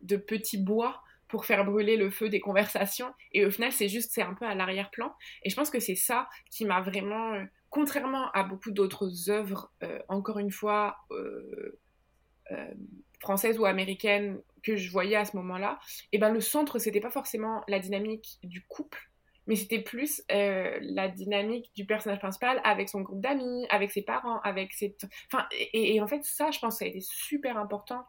de, petit bois pour faire brûler le feu des conversations et au final c'est juste c'est un peu à l'arrière-plan et je pense que c'est ça qui m'a vraiment euh, contrairement à beaucoup d'autres œuvres euh, encore une fois euh, françaises ou américaines que je voyais à ce moment-là, et eh ben le centre, c'était pas forcément la dynamique du couple, mais c'était plus euh, la dynamique du personnage principal avec son groupe d'amis, avec ses parents, avec ses... Enfin, et, en fait, ça, je pense que ça a été super important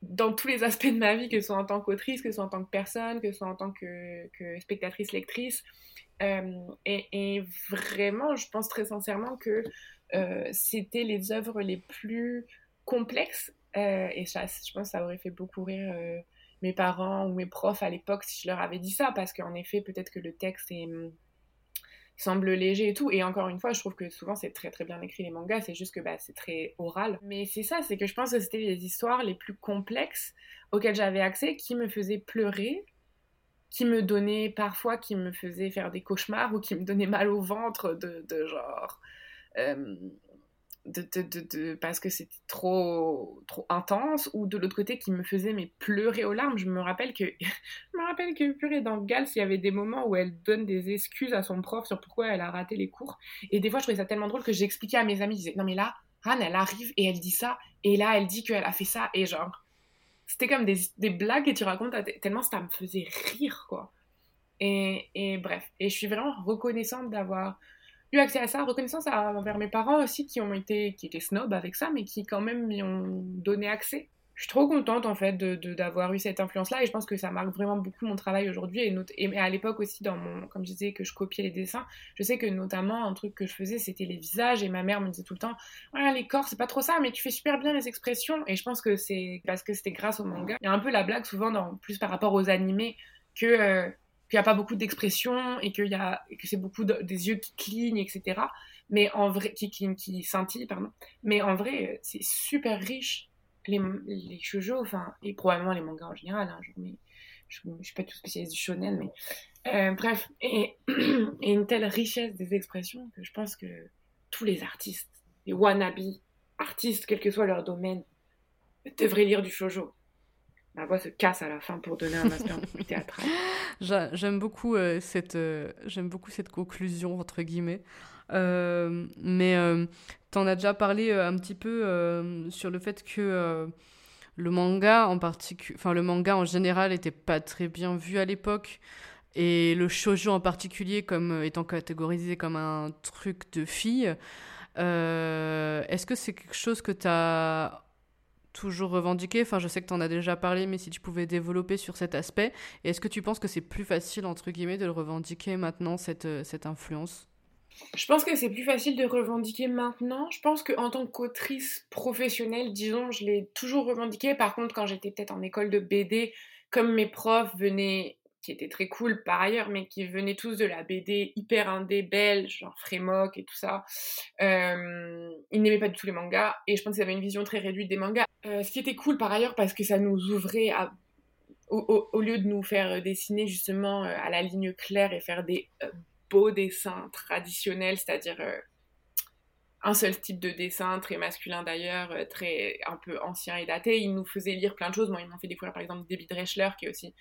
dans tous les aspects de ma vie, que ce soit en tant qu'autrice, que ce soit en tant que personne, que ce soit en tant que, spectatrice, lectrice. Euh, et, vraiment, je pense très sincèrement que euh, c'était les œuvres les plus complexes euh, et ça, je pense que ça aurait fait beaucoup rire euh, mes parents ou mes profs à l'époque si je leur avais dit ça, parce qu'en effet, peut-être que le texte hum, semble léger et tout. Et encore une fois, je trouve que souvent c'est très très bien écrit les mangas, c'est juste que bah, c'est très oral. Mais c'est ça, c'est que je pense que c'était les histoires les plus complexes auxquelles j'avais accès qui me faisaient pleurer, qui me donnaient parfois, qui me faisaient faire des cauchemars ou qui me donnaient mal au ventre de, de genre. Euh, de, parce que c'était trop, trop intense, ou de l'autre côté qui me faisait mais pleurer aux larmes. Je me rappelle que, je me rappelle que purée, dans Gals, il y avait des moments où elle donne des excuses à son prof sur pourquoi elle a raté les cours. Et des fois, je trouvais ça tellement drôle que j'expliquais à mes amis, je disais, non mais là, Anne, elle arrive et elle dit ça, et là, elle dit qu'elle a fait ça, et genre, c'était comme des, des blagues que tu racontes tellement ça me faisait rire, quoi. Et, et bref, et je suis vraiment reconnaissante d'avoir eu accès à ça, reconnaissance envers mes parents aussi qui ont été, qui étaient snobs avec ça, mais qui quand même m'y ont donné accès. Je suis trop contente en fait d'avoir de, d'avoir eu cette influence-là et je pense que ça marque vraiment beaucoup mon travail aujourd'hui et, et, à l'époque aussi dans mon, comme je disais que je copiais les dessins, je sais que notamment un truc que je faisais c'était les visages et ma mère me disait tout le temps, voilà les corps c'est pas trop ça mais tu fais super bien les expressions et je pense que c'est parce que c'était grâce au manga. Il y a un peu la blague souvent dans plus par rapport aux animés que euh, qu'il n'y a pas beaucoup d'expression et, qu'il y a, que c'est beaucoup des yeux qui clignent, etc. Mais en vrai, qui, qui, qui scintillent, pardon. Mais en vrai, c'est super riche, les, les shoujo, enfin, et probablement les mangas en général. Hein, mais je ne suis pas tout spécialiste du shonen, mais euh, bref, et, et, une telle richesse des expressions que je pense que tous les artistes, les wannabe artistes, quel que soit leur domaine, devraient lire du shoujo ma voix se casse à la fin pour donner un théâtral. J'aime beaucoup, euh, cette, euh, beaucoup cette conclusion, entre guillemets. Euh, mais tu en as déjà parlé un petit peu sur le fait que le manga en particulier, enfin le manga en général était pas très bien vu à l'époque et le shoujo en particulier comme étant catégorisé comme un truc de fille. Est-ce que c'est quelque chose que tu as toujours revendiqué Enfin, je sais que tu en as déjà parlé, mais si tu pouvais développer sur cet aspect, est-ce que tu penses que c'est plus facile, entre guillemets, de le revendiquer maintenant, cette, euh, cette influence? Je pense que c'est plus facile de revendiquer maintenant. Je pense qu'en tant qu'autrice professionnelle, disons, je l'ai toujours revendiqué. Par contre, quand j'étais peut-être en école de BD, comme mes profs venaient qui était très cool par ailleurs, mais qui venaient tous de la BD hyper indé belge, genre Frémoc et tout ça. Euh, ils n'aimaient pas du tout les mangas, et je pense qu'ils avaient une vision très réduite des mangas. Euh, ce qui était cool par ailleurs, parce que ça nous ouvrait à, au, lieu de nous faire dessiner justement euh, à la ligne claire et faire des beaux dessins traditionnels, c'est-à-dire un seul type de dessin, très masculin d'ailleurs, euh, très un peu ancien et daté. Ils nous faisaient lire plein de choses. Moi, ils m'ont fait découvrir par exemple David Reschler, qui est aussi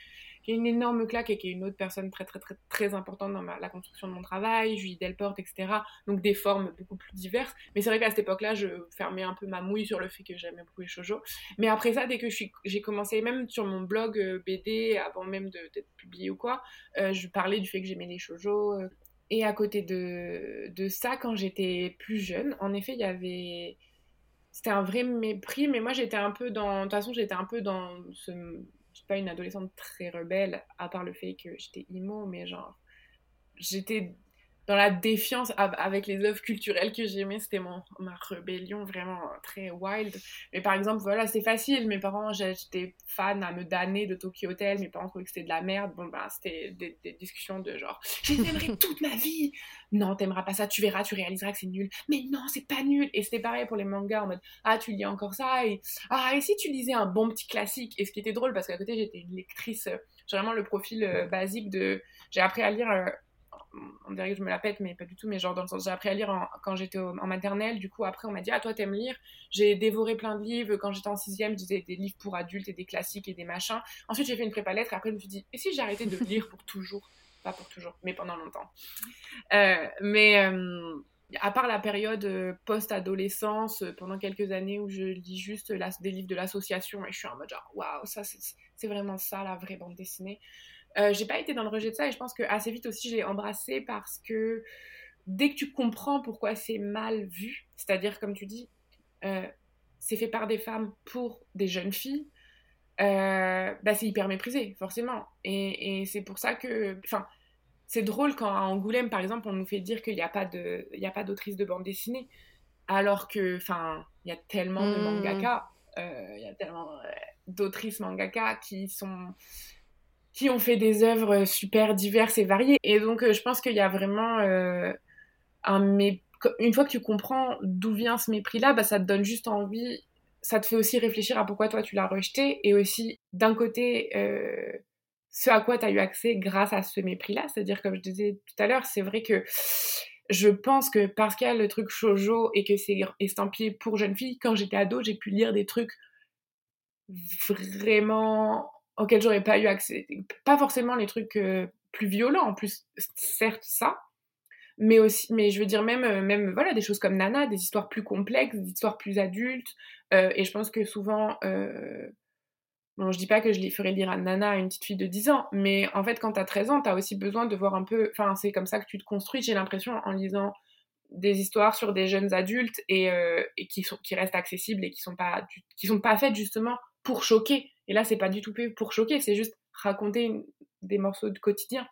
une énorme claque et qui est une autre personne très très très très importante dans la construction de mon travail, Julie Delporte, etc. Donc des formes beaucoup plus diverses. Mais c'est vrai qu'à cette époque-là, je fermais un peu ma mouille sur le fait que j'aimais beaucoup les shoujo. Mais après ça, dès que j'ai commencé, même sur mon blog euh, BD, avant même d'être publié ou quoi, euh, je parlais du fait que j'aimais les shoujo. Et à côté de, de ça, quand j'étais plus jeune, en effet, il y avait. C'était un vrai mépris, mais moi j'étais un peu dans. De toute façon, j'étais un peu dans ce. Pas une adolescente très rebelle, à part le fait que j'étais emo, mais genre. J'étais dans la défiance avec les œuvres culturelles que j'aimais. C'était mon ma rébellion vraiment très wild. Mais par exemple, voilà, c'est facile. Mes parents, j'étais fan à me damner de Tokyo Hotel. Mes parents trouvaient que c'était de la merde. Bon, ben, c'était des, discussions de genre, j'aimerais toute ma vie. Non, t'aimeras pas ça, tu verras, tu réaliseras que c'est nul. Mais non, c'est pas nul. Et c'était pareil pour les mangas en mode, ah, tu lis encore ça. Et, ah, et si tu lisais un bon petit classique. Et ce qui était drôle, parce qu'à côté, j'étais une lectrice, euh, j'ai vraiment le profil euh, basique de, j'ai appris à lire euh, on dirait que je me la pète, mais pas du tout, mais genre dans le sens, j'ai appris à lire quand j'étais en maternelle, du coup après on m'a dit, ah toi t'aimes lire, j'ai dévoré plein de livres, quand j'étais en sixième, je disais des livres pour adultes et des classiques et des machins. Ensuite j'ai fait une prépa lettre, après je me suis dit, et si j'arrêtais de lire pour toujours? Pas pour toujours, mais pendant longtemps. Euh, mais euh, à part la période euh, post-adolescence, pendant quelques années où je lis juste des livres de l'association et je suis en mode genre, waouh, ça c'est vraiment ça la vraie bande dessinée. Euh, j'ai pas été dans le rejet de ça et je pense que assez vite aussi j'ai embrassé parce que dès que tu comprends pourquoi c'est mal vu, c'est-à-dire comme tu dis, euh, c'est fait par des femmes pour des jeunes filles, euh, bah c'est hyper méprisé forcément. Et, et c'est pour ça que, enfin, c'est drôle quand à Angoulême par exemple on nous fait dire qu'il n'y a pas de, il y a pas d'autrice de bande dessinée, alors que, enfin, il y a tellement de mmh. mangaka, il y a tellement d'autrices mangaka qui sont qui ont fait des œuvres super diverses et variées. Et donc, euh, je pense qu'il y a vraiment euh, un mépris. Une fois que tu comprends d'où vient ce mépris-là, bah, ça te donne juste envie, ça te fait aussi réfléchir à pourquoi toi tu l'as rejeté, et aussi, d'un côté, euh, ce à quoi tu as eu accès grâce à ce mépris-là. C'est-à-dire, comme je disais tout à l'heure, c'est vrai que je pense que parce qu'il y a le truc shoujo et que c'est estampillé pour jeunes filles, quand j'étais ado, j'ai pu lire des trucs vraiment auxquels j'aurais pas eu accès. Pas forcément les trucs euh, plus violents, en plus, certes ça, mais aussi, mais je veux dire même, euh, même voilà, des choses comme Nana, des histoires plus complexes, des histoires plus adultes. Euh, et je pense que souvent, bon, je dis pas que je les ferais lire à Nana, à une petite fille de 10 ans, mais en fait, quand t'as 13 ans, t'as aussi besoin de voir un peu, enfin, c'est comme ça que tu te construis, j'ai l'impression, en lisant des histoires sur des jeunes adultes et, et qui, sont, qui restent accessibles et qui sont pas, qui sont pas faites justement pour choquer et là, c'est pas du tout pour choquer, c'est juste raconter des morceaux de quotidien.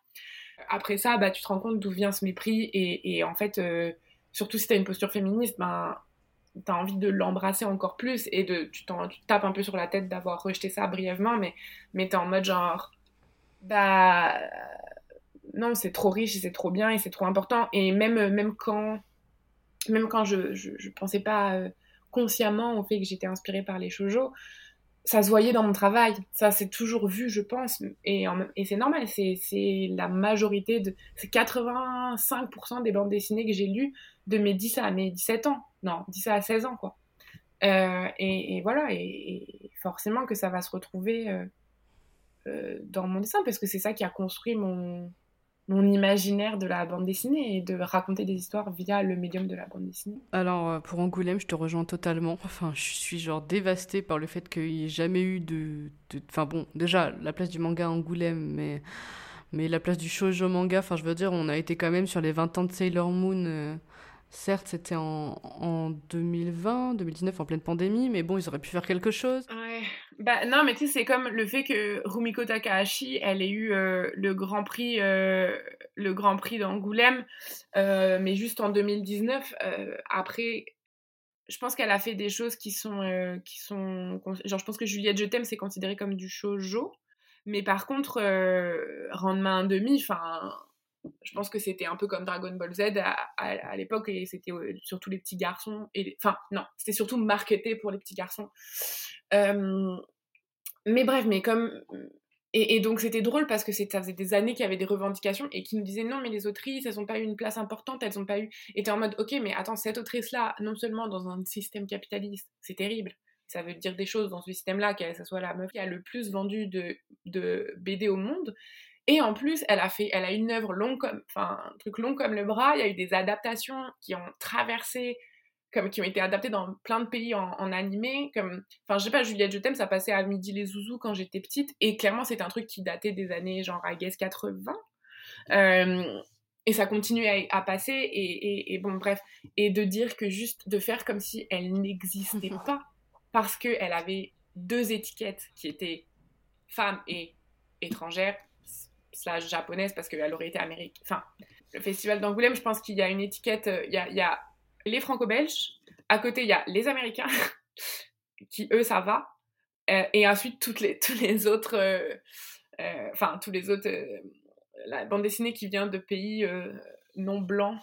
Après ça, bah, tu te rends compte d'où vient ce mépris et, en fait, euh, surtout si tu as une posture féministe, ben, tu as envie de l'embrasser encore plus et de, tu, tapes un peu sur la tête d'avoir rejeté ça brièvement, mais, mais tu es en mode genre, bah non, c'est trop riche et c'est trop bien et c'est trop important. Et même, même quand, même quand je, je, pensais pas euh, consciemment au fait que j'étais inspirée par les shoujo, ça se voyait dans mon travail. Ça s'est toujours vu, je pense. Et, et c'est normal, c'est la majorité de. C'est 85% des bandes dessinées que j'ai lues de mes 10 à mes 17 ans. Non, 10 à 16 ans, quoi. Euh, et, voilà, et, forcément que ça va se retrouver euh, euh, dans mon dessin, parce que c'est ça qui a construit mon, mon imaginaire de la bande dessinée et de raconter des histoires via le médium de la bande dessinée. Alors, euh, pour Angoulême, je te rejoins totalement. Enfin, je suis genre dévastée par le fait qu'il n'y ait jamais eu de, Enfin bon, déjà, la place du manga Angoulême, mais... Mais la place du shoujo manga, enfin je veux dire, on a été quand même sur les 20 ans de Sailor Moon. Euh, certes, c'était en, en 2020, 2019, en pleine pandémie, mais bon, ils auraient pu faire quelque chose. Ouais. Bah, non, mais tu sais, c'est comme le fait que Rumiko Takahashi, elle ait eu euh, le Grand Prix, euh, Prix d'Angoulême, euh, mais juste en 2019. après, je pense qu'elle a fait des choses qui sont, qui sont, genre, je pense que Juliette Je t'aime, c'est considéré comme du shoujo, mais par contre, Rendement un demi, enfin, je pense que c'était un peu comme Dragon Ball Z à, l'époque et c'était surtout les petits garçons et enfin non c'était surtout marketé pour les petits garçons. Euh, mais bref mais comme et, donc c'était drôle parce que ça faisait des années qu'il y avait des revendications et qui nous disaient non mais les autrices elles n'ont pas eu une place importante, elles n'ont pas eu... T'es en mode ok mais attends cette autrice là non seulement dans un système capitaliste c'est terrible, ça veut dire des choses dans ce système là que ce soit la meuf qui a le plus vendu de, de BD au monde et en plus elle a fait elle a une œuvre longue comme enfin un truc long comme le bras, il y a eu des adaptations qui ont traversé comme qui ont été adaptés dans plein de pays en, animé. Comme, enfin, je sais pas, Juliette Je t'aime, ça passait à Midi les Zouzous quand j'étais petite. Et clairement, c'était un truc qui datait des années, genre, à guess 80. Euh, et ça continuait à, passer. Et, et, bon, bref. Et de dire que juste de faire comme si elle n'existait pas parce qu'elle avait deux étiquettes qui étaient femme et étrangère, slash japonaise, parce qu'elle aurait été américaine. Enfin, le festival d'Angoulême, je pense qu'il y a une étiquette, euh, il y a, il y a les franco-belges. À côté, il y a les Américains, qui eux, ça va. Euh, et ensuite, toutes les, tous les autres, euh, enfin, tous les autres, la bande dessinée qui vient de pays non blancs.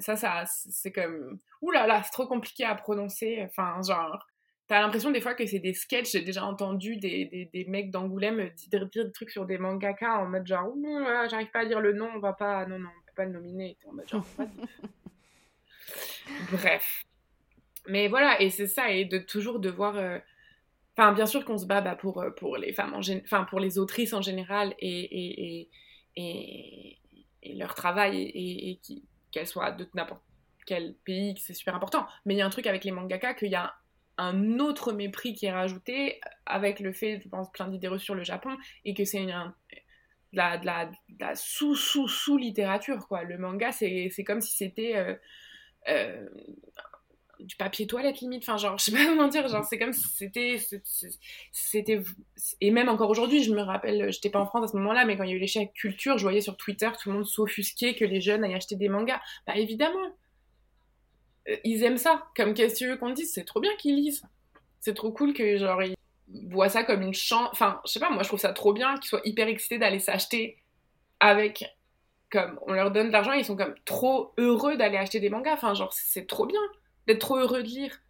ça, ça c'est comme. Ouh là là, c'est trop compliqué à prononcer. Enfin, genre. T'as l'impression des fois que c'est des sketchs. J'ai déjà entendu des, des, des mecs d'Angoulême dire, dire, des trucs sur des mangaka en mode genre, j'arrive pas à dire le nom, on va pas, non, non, on peut pas le nominer. En mode genre, Bref. Mais voilà, et c'est ça, et de toujours devoir. Euh, enfin, bien sûr qu'on se bat bah, pour, euh, pour les femmes, en enfin, pour les autrices en général et, et, et, et leur travail, et, qu'elles soient de n'importe quel pays, c'est super important. Mais il y a un truc avec les mangaka qu'il y a un autre mépris qui est rajouté avec le fait, je pense, plein d'idées reçues sur le Japon, et que c'est une, de la, sous-sous-sous-littérature, quoi. Le manga, c'est comme si c'était. Euh, euh, du papier toilette limite enfin genre je sais pas comment dire genre c'est comme si c'était c'était et même encore aujourd'hui je me rappelle j'étais pas en France à ce moment-là mais quand il y a eu l'échec culture je voyais sur Twitter tout le monde s'offusquer que les jeunes aillent acheter des mangas bah évidemment ils aiment ça comme qu'est-ce que tu veux qu'on dise? C'est trop bien qu'ils lisent c'est trop cool que genre ils voient ça comme une chance enfin je sais pas moi je trouve ça trop bien qu'ils soient hyper excités d'aller s'acheter avec comme on leur donne de l'argent, ils sont comme trop heureux d'aller acheter des mangas. Enfin, genre, c'est trop bien d'être trop heureux de lire.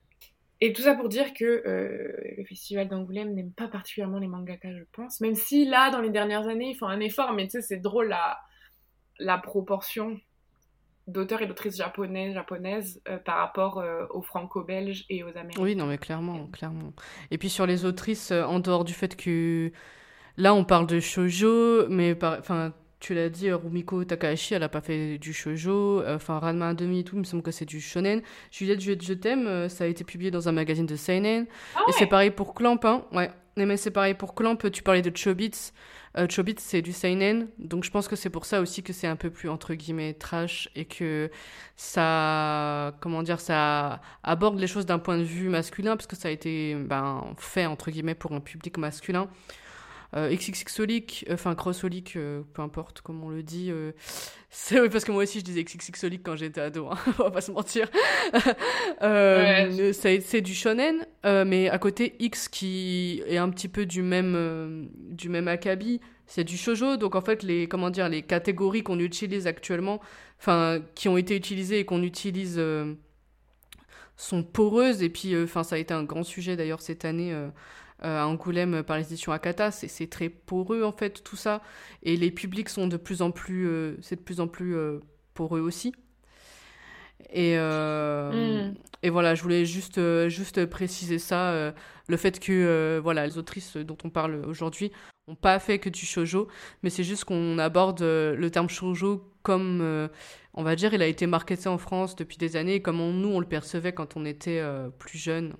Et tout ça pour dire que euh, le festival d'Angoulême n'aime pas particulièrement les mangakas, je pense. Même si là, dans les dernières années, ils font un effort, mais tu sais, c'est drôle la proportion d'auteurs et d'autrices japonaises, japonaises euh, par rapport euh, aux franco-belges et aux américains. Oui, non, mais clairement, clairement. Et puis sur les autrices, en dehors du fait que là, on parle de shoujo, mais enfin, tu l'as dit, Rumiko Takahashi, elle a pas fait du shoujo. Euh, enfin, Ranma 1,5 et tout, il me semble que c'est du shonen. Juliette, je, je t'aime, euh, ça a été publié dans un magazine de seinen. Ah et c'est pareil pour Clamp, hein. Ouais. Mais c'est pareil pour Clamp, tu parlais de Chobits. Euh, Chobits, c'est du seinen. Donc je pense que c'est pour ça aussi que c'est un peu plus, entre guillemets, trash et que ça, comment dire, ça aborde les choses d'un point de vue masculin parce que ça a été ben, fait, entre guillemets, pour un public masculin. Euh, XXXolic, euh, enfin Crossolic, euh, peu importe comment on le dit. c'est parce que moi aussi je disais XXXolic quand j'étais ado, hein, on va pas se mentir. C'est du shonen, mais à côté X qui est un petit peu du même du même acabit, c'est du shojo. Donc en fait les comment dire les catégories qu'on utilise actuellement, enfin qui ont été utilisées et qu'on utilise sont poreuses et puis enfin ça a été un grand sujet d'ailleurs cette année euh, à Angoulême par les éditions Akata, c'est très poreux en fait tout ça, et les publics sont de plus en plus, euh, c'est de plus en plus euh, poreux aussi. Et, mm. et voilà, je voulais juste, juste préciser ça, le fait que voilà, les autrices dont on parle aujourd'hui n'ont pas fait que du shojo, mais c'est juste qu'on aborde le terme shojo comme, on va dire, il a été marketé en France depuis des années, comme nous on le percevait quand on était plus jeune.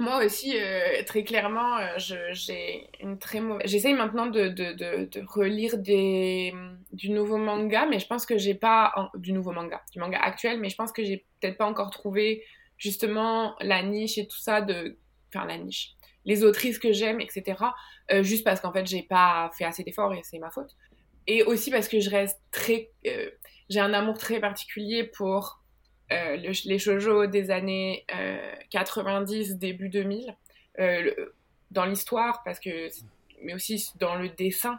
Moi aussi, euh, très clairement, euh, j'ai une très mauvaise. J'essaye maintenant de, de, de, relire des, du nouveau manga, mais je pense que j'ai pas. Du nouveau manga, du manga actuel, mais je pense que j'ai peut-être pas encore trouvé justement la niche et tout ça de. Enfin, la niche. Les autrices que j'aime, etc. Euh, juste parce qu'en fait, j'ai pas fait assez d'efforts et c'est ma faute. Et aussi parce que je reste très. j'ai un amour très particulier pour euh, les shoujo des années 90, euh, début 2000, euh, dans l'histoire, parce que, mais aussi dans le dessin.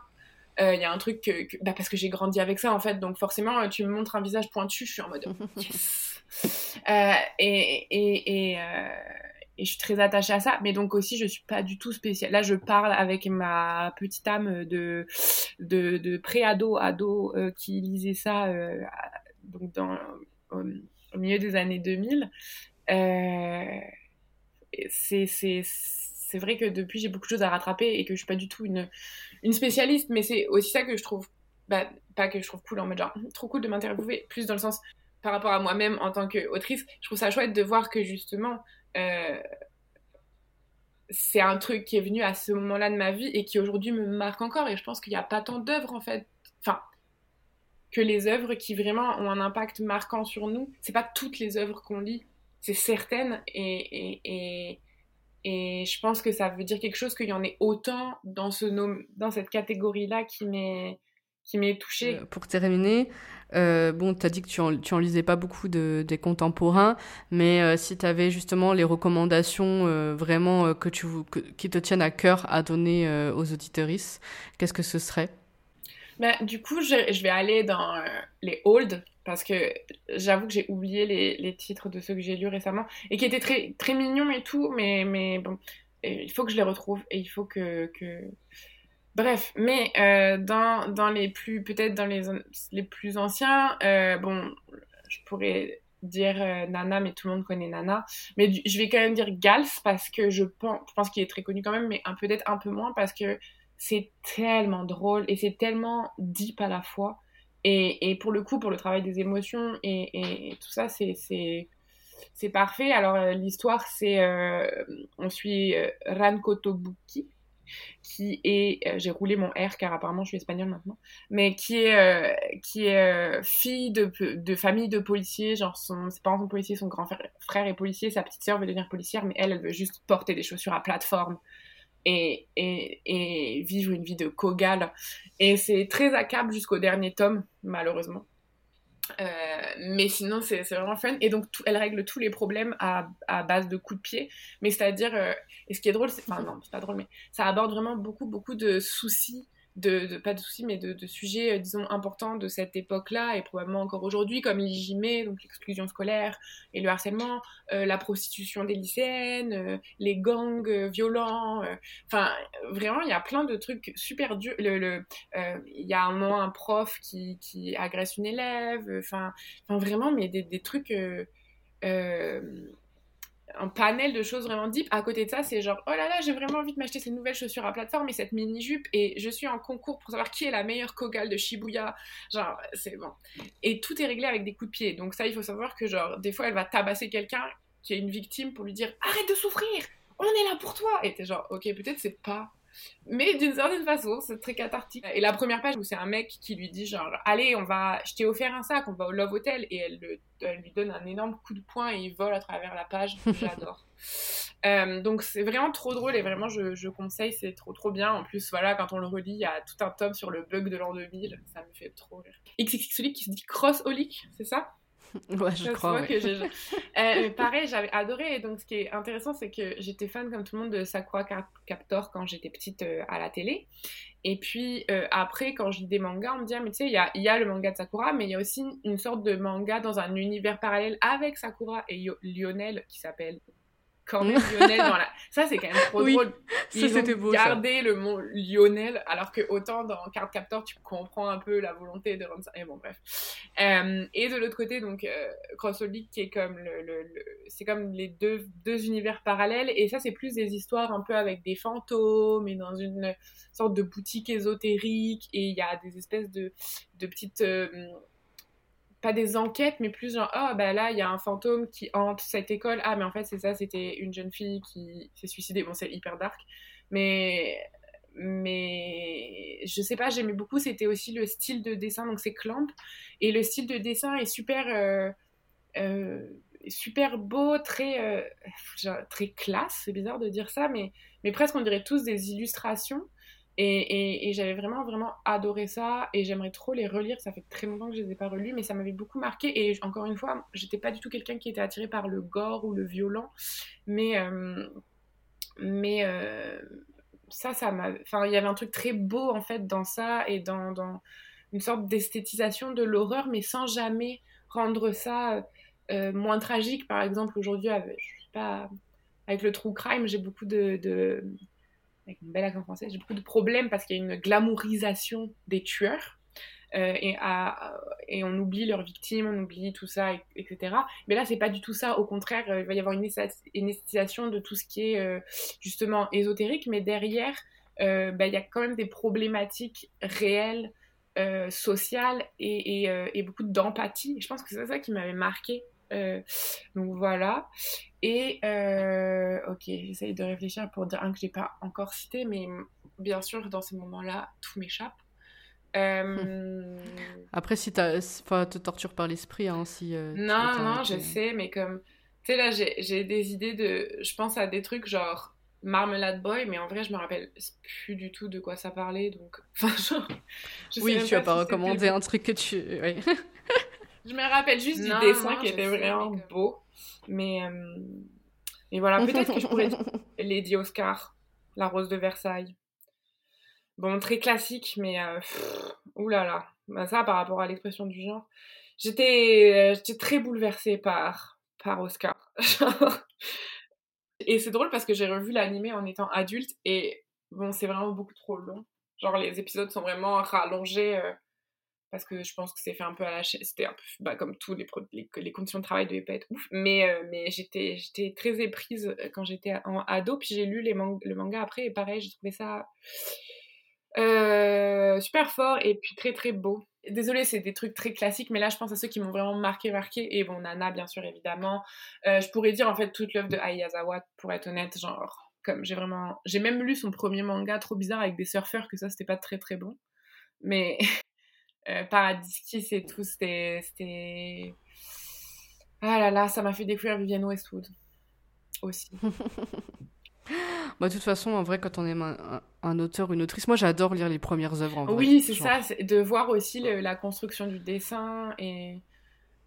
Il y a un truc que, bah parce que j'ai grandi avec ça en fait, donc forcément tu me montres un visage pointu, je suis en mode yes. et, et, et, et je suis très attachée à ça. Mais donc aussi, je suis pas du tout spéciale. Là, je parle avec ma petite âme de, de, de pré-ado, ado, euh, qui lisait ça euh, donc dans, au, milieu des années 2000. Euh, c'est, vrai que depuis, j'ai beaucoup de choses à rattraper et que je suis pas du tout une, une spécialiste, mais c'est aussi ça que je trouve, bah, pas que je trouve cool en mode genre, trop cool de m'interviewer, plus dans le sens par rapport à moi-même en tant qu'autrice, je trouve ça chouette de voir que justement, euh, c'est un truc qui est venu à ce moment-là de ma vie et qui aujourd'hui me marque encore. Et je pense qu'il n'y a pas tant d'œuvres en fait, enfin, que les œuvres qui vraiment ont un impact marquant sur nous. C'est pas toutes les œuvres qu'on lit, c'est certaines et, et, et, je pense que ça veut dire quelque chose qu'il y en ait autant dans, ce dans cette catégorie-là qui m'est qui m'est touchée. Euh, pour terminer, euh, bon, tu as dit que tu en, tu en lisais pas beaucoup de, des contemporains, mais euh, si tu avais justement les recommandations vraiment que tu, qui te tiennent à cœur à donner aux auditeuristes, qu'est-ce que ce serait? Bah, Du coup, je, vais aller dans les old, parce que j'avoue que j'ai oublié les, titres de ceux que j'ai lus récemment, et qui étaient très, très mignons et tout, mais, mais bon, il faut que je les retrouve, et il faut que... que Bref, mais euh, dans, dans, les plus, peut-être dans les, les plus anciens, euh, bon, je pourrais dire euh, Nana, mais tout le monde connaît Nana. Mais je vais quand même dire Gals parce que je pense, je pense qu'il est très connu quand même, mais peut-être un peu moins parce que c'est tellement drôle et c'est tellement deep à la fois. Et, et, pour le coup, pour le travail des émotions et, et tout ça, c'est c'est parfait. Alors l'histoire, c'est on suit Ran Kotobuki qui est, euh, j'ai roulé mon R car apparemment je suis espagnole maintenant, mais qui est, euh, qui est euh, fille de, de, famille de policiers, genre son, ses parents sont policiers, son grand frère, est policier, sa petite sœur veut devenir policière, mais elle, elle veut juste porter des chaussures à plateforme et, et, vivre une vie de cogale. Et c'est très accable jusqu'au dernier tome, malheureusement. Euh, mais sinon, c'est vraiment fun. Et donc, elle règle tous les problèmes à, à base de coups de pied. Mais c'est-à-dire, euh, et ce qui est drôle, c'est. Enfin, non, c'est pas drôle, mais ça aborde vraiment beaucoup, beaucoup de soucis de, pas de soucis, mais de, sujets, euh, disons, importants de cette époque-là, et probablement encore aujourd'hui, comme l'IGME, donc l'exclusion scolaire et le harcèlement, euh, la prostitution des lycéennes, euh, les gangs violents, enfin, vraiment, il y a plein de trucs super durs. Il le, y a un moment un prof qui, qui agresse une élève, enfin, vraiment, mais des, des trucs un panel de choses vraiment deep. À côté de ça, c'est genre, oh là là, j'ai vraiment envie de m'acheter ces nouvelles chaussures à plateforme et cette mini-jupe et je suis en concours pour savoir qui est la meilleure cogale de Shibuya. Genre, c'est bon. Et tout est réglé avec des coups de pied. Donc ça, il faut savoir que genre, des fois, elle va tabasser quelqu'un qui est une victime pour lui dire, arrête de souffrir, on est là pour toi. Et t'es genre, ok, peut-être c'est pas mais d'une certaine façon, c'est très cathartique. Et la première page où c'est un mec qui lui dit genre, allez, on va, je t'ai offert un sac, on va au Love Hotel, et elle, lui donne un énorme coup de poing et il vole à travers la page. J'adore. euh, donc c'est vraiment trop drôle et vraiment je, je conseille, c'est trop trop bien. En plus, voilà, quand on le relit, il y a tout un tome sur le bug de l'an 2000, ça me fait trop rire. XXX qui se dit Cross-Holic, c'est ça? Ouais, je crois. Que euh, pareil, j'avais adoré. Et donc, ce qui est intéressant, c'est que j'étais fan, comme tout le monde, de Sakura Captor quand j'étais petite euh, à la télé. Et puis, euh, après, quand je lis des mangas, on me dit, ah, mais tu sais, il y a, y a, le manga de Sakura, mais il y a aussi une sorte de manga dans un univers parallèle avec Sakura et Lionel qui s'appelle quand même Lionel dans la... Ça, c'est quand même trop drôle. Ils ça, ont beau, gardé le mot Lionel, alors que autant dans Card Captor, tu comprends un peu la volonté de rendre ça. Et bon, bref. Euh, et de l'autre côté, donc, euh, League, qui est comme le... le, C'est comme les deux, deux univers parallèles. Et ça, c'est plus des histoires un peu avec des fantômes et dans une sorte de boutique ésotérique. Et il y a des espèces de, de petites... Euh, pas des enquêtes, mais plus genre, oh, bah là, il y a un fantôme qui hante cette école. Ah, mais en fait, c'est ça, c'était une jeune fille qui s'est suicidée. Bon, c'est hyper dark. Mais, mais je sais pas, j'aimais beaucoup. C'était aussi le style de dessin, donc c'est Clamp. Et le style de dessin est super, euh, euh, super beau, très, euh, très classe. C'est bizarre de dire ça, mais, mais presque on dirait tous des illustrations. Et, j'avais vraiment, vraiment adoré ça. Et j'aimerais trop les relire. Ça fait très longtemps que je les ai pas relus, mais ça m'avait beaucoup marqué. Et encore une fois, j'étais pas du tout quelqu'un qui était attiré par le gore ou le violent. Mais, euh, mais euh, ça, ça m'a. Enfin, il y avait un truc très beau, en fait, dans ça. Et dans, dans une sorte d'esthétisation de l'horreur, mais sans jamais rendre ça euh, moins tragique. Par exemple, aujourd'hui, je sais pas avec le true crime, j'ai beaucoup de avec une belle accent français, j'ai beaucoup de problèmes parce qu'il y a une glamourisation des tueurs. Euh, et, on oublie leurs victimes, on oublie tout ça, etc. Mais là, c'est pas du tout ça. Au contraire, il va y avoir une esthétisation de tout ce qui est euh, justement ésotérique, mais derrière, euh, bah, il y a quand même des problématiques réelles, sociales et, et beaucoup d'empathie. Je pense que c'est ça qui m'avait marqué. Donc voilà. Et ok, j'essaye de réfléchir pour dire un que j'ai pas encore cité, mais bien sûr, dans ces moments-là, tout m'échappe. Euh, Après, si tu te torture par l'esprit, hein, si. Euh, non, non, je sais, mais comme. Tu sais, là, j'ai des idées de. Je pense à des trucs genre Marmelade Boy, mais en vrai, je me rappelle plus du tout de quoi ça parlait, donc. Enfin, genre. oui, tu vas pas recommander un truc que tu. je me rappelle juste du dessin qui était vraiment beau, mais. Euh, mais voilà, peut-être que je pourrais. Lady Oscar, La Rose de Versailles. Bon, très classique, mais euh, oulala. Bah, ça, par rapport à l'expression du genre, j'étais, euh, très bouleversée par, par Oscar. et c'est drôle parce que j'ai revu l'animé en étant adulte et bon, c'est vraiment beaucoup trop long. Genre, les épisodes sont vraiment rallongés euh, parce que je pense que c'est fait un peu à la. C'était un peu bah, comme tous les, conditions de travail devaient pas être ouf. Mais, mais j'étais, j'étais très éprise quand j'étais en ado. Puis j'ai lu les le manga après et pareil, j'ai trouvé ça euh, super fort et puis très très beau. Désolée, c'est des trucs très classiques, mais là je pense à ceux qui m'ont vraiment marqué, marqué. Et bon, Nana, bien sûr, évidemment. Euh, je pourrais dire en fait toute l'œuvre de Ayazawa, pour être honnête, genre, comme j'ai vraiment. J'ai même lu son premier manga trop bizarre avec des surfeurs, que ça c'était pas très très bon. Mais euh, Paradis Kiss et tout, c'était. Ah là là, ça m'a fait découvrir Vivienne Westwood aussi. Bah, de toute façon, en vrai, quand on aime un, auteur ou une autrice, moi j'adore lire les premières œuvres en vrai. Oui, c'est ça, de voir aussi la construction du dessin et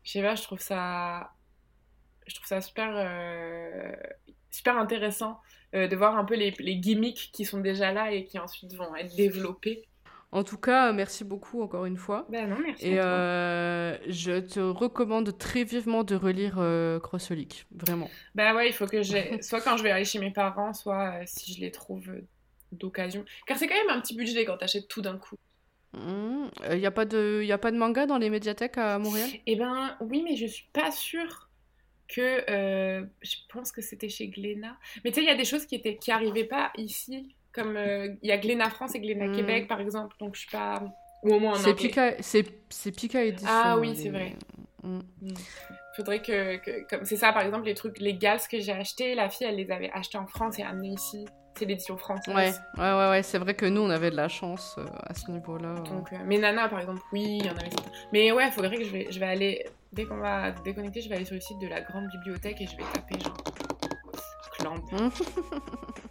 je sais pas, je trouve ça, je trouve ça super, euh, super intéressant euh, de voir un peu les, les gimmicks qui sont déjà là et qui ensuite vont être développés. En tout cas, merci beaucoup encore une fois. Ben non, merci. Et euh, je te recommande très vivement de relire euh, vraiment. Bah ouais, il faut que j'ai. soit quand je vais aller chez mes parents, soit euh, si je les trouve euh, d'occasion. Car c'est quand même un petit budget quand t'achètes tout d'un coup. Il mmh. n'y a, pas de... a pas de manga dans les médiathèques à Montréal? Eh ben oui, mais je suis pas sûre que. je pense que c'était chez Glénat. Mais tu sais, il y a des choses qui étaient qui arrivaient pas ici comme euh, il y a Glénat France et Glénat hmm. Québec, par exemple, donc je suis pas. Ou au moins C'est Pika, c'est Pika Edition. Ah oui, c'est vrai. Hmm. Hmm. Faudrait que, comme c'est ça, par exemple, les trucs, les gals que j'ai achetés, la fille, elle les avait achetés en France et amenés ici. C'est l'édition française. Ouais, ouais, ouais, ouais. c'est vrai que nous, on avait de la chance euh, à ce niveau-là. Donc, euh, mais Nana, par exemple, oui, il y en avait Mais ouais, il faudrait que je vais, je vais aller, dès qu'on va déconnecter, je vais aller sur le site de la grande bibliothèque et je vais taper genre clamp.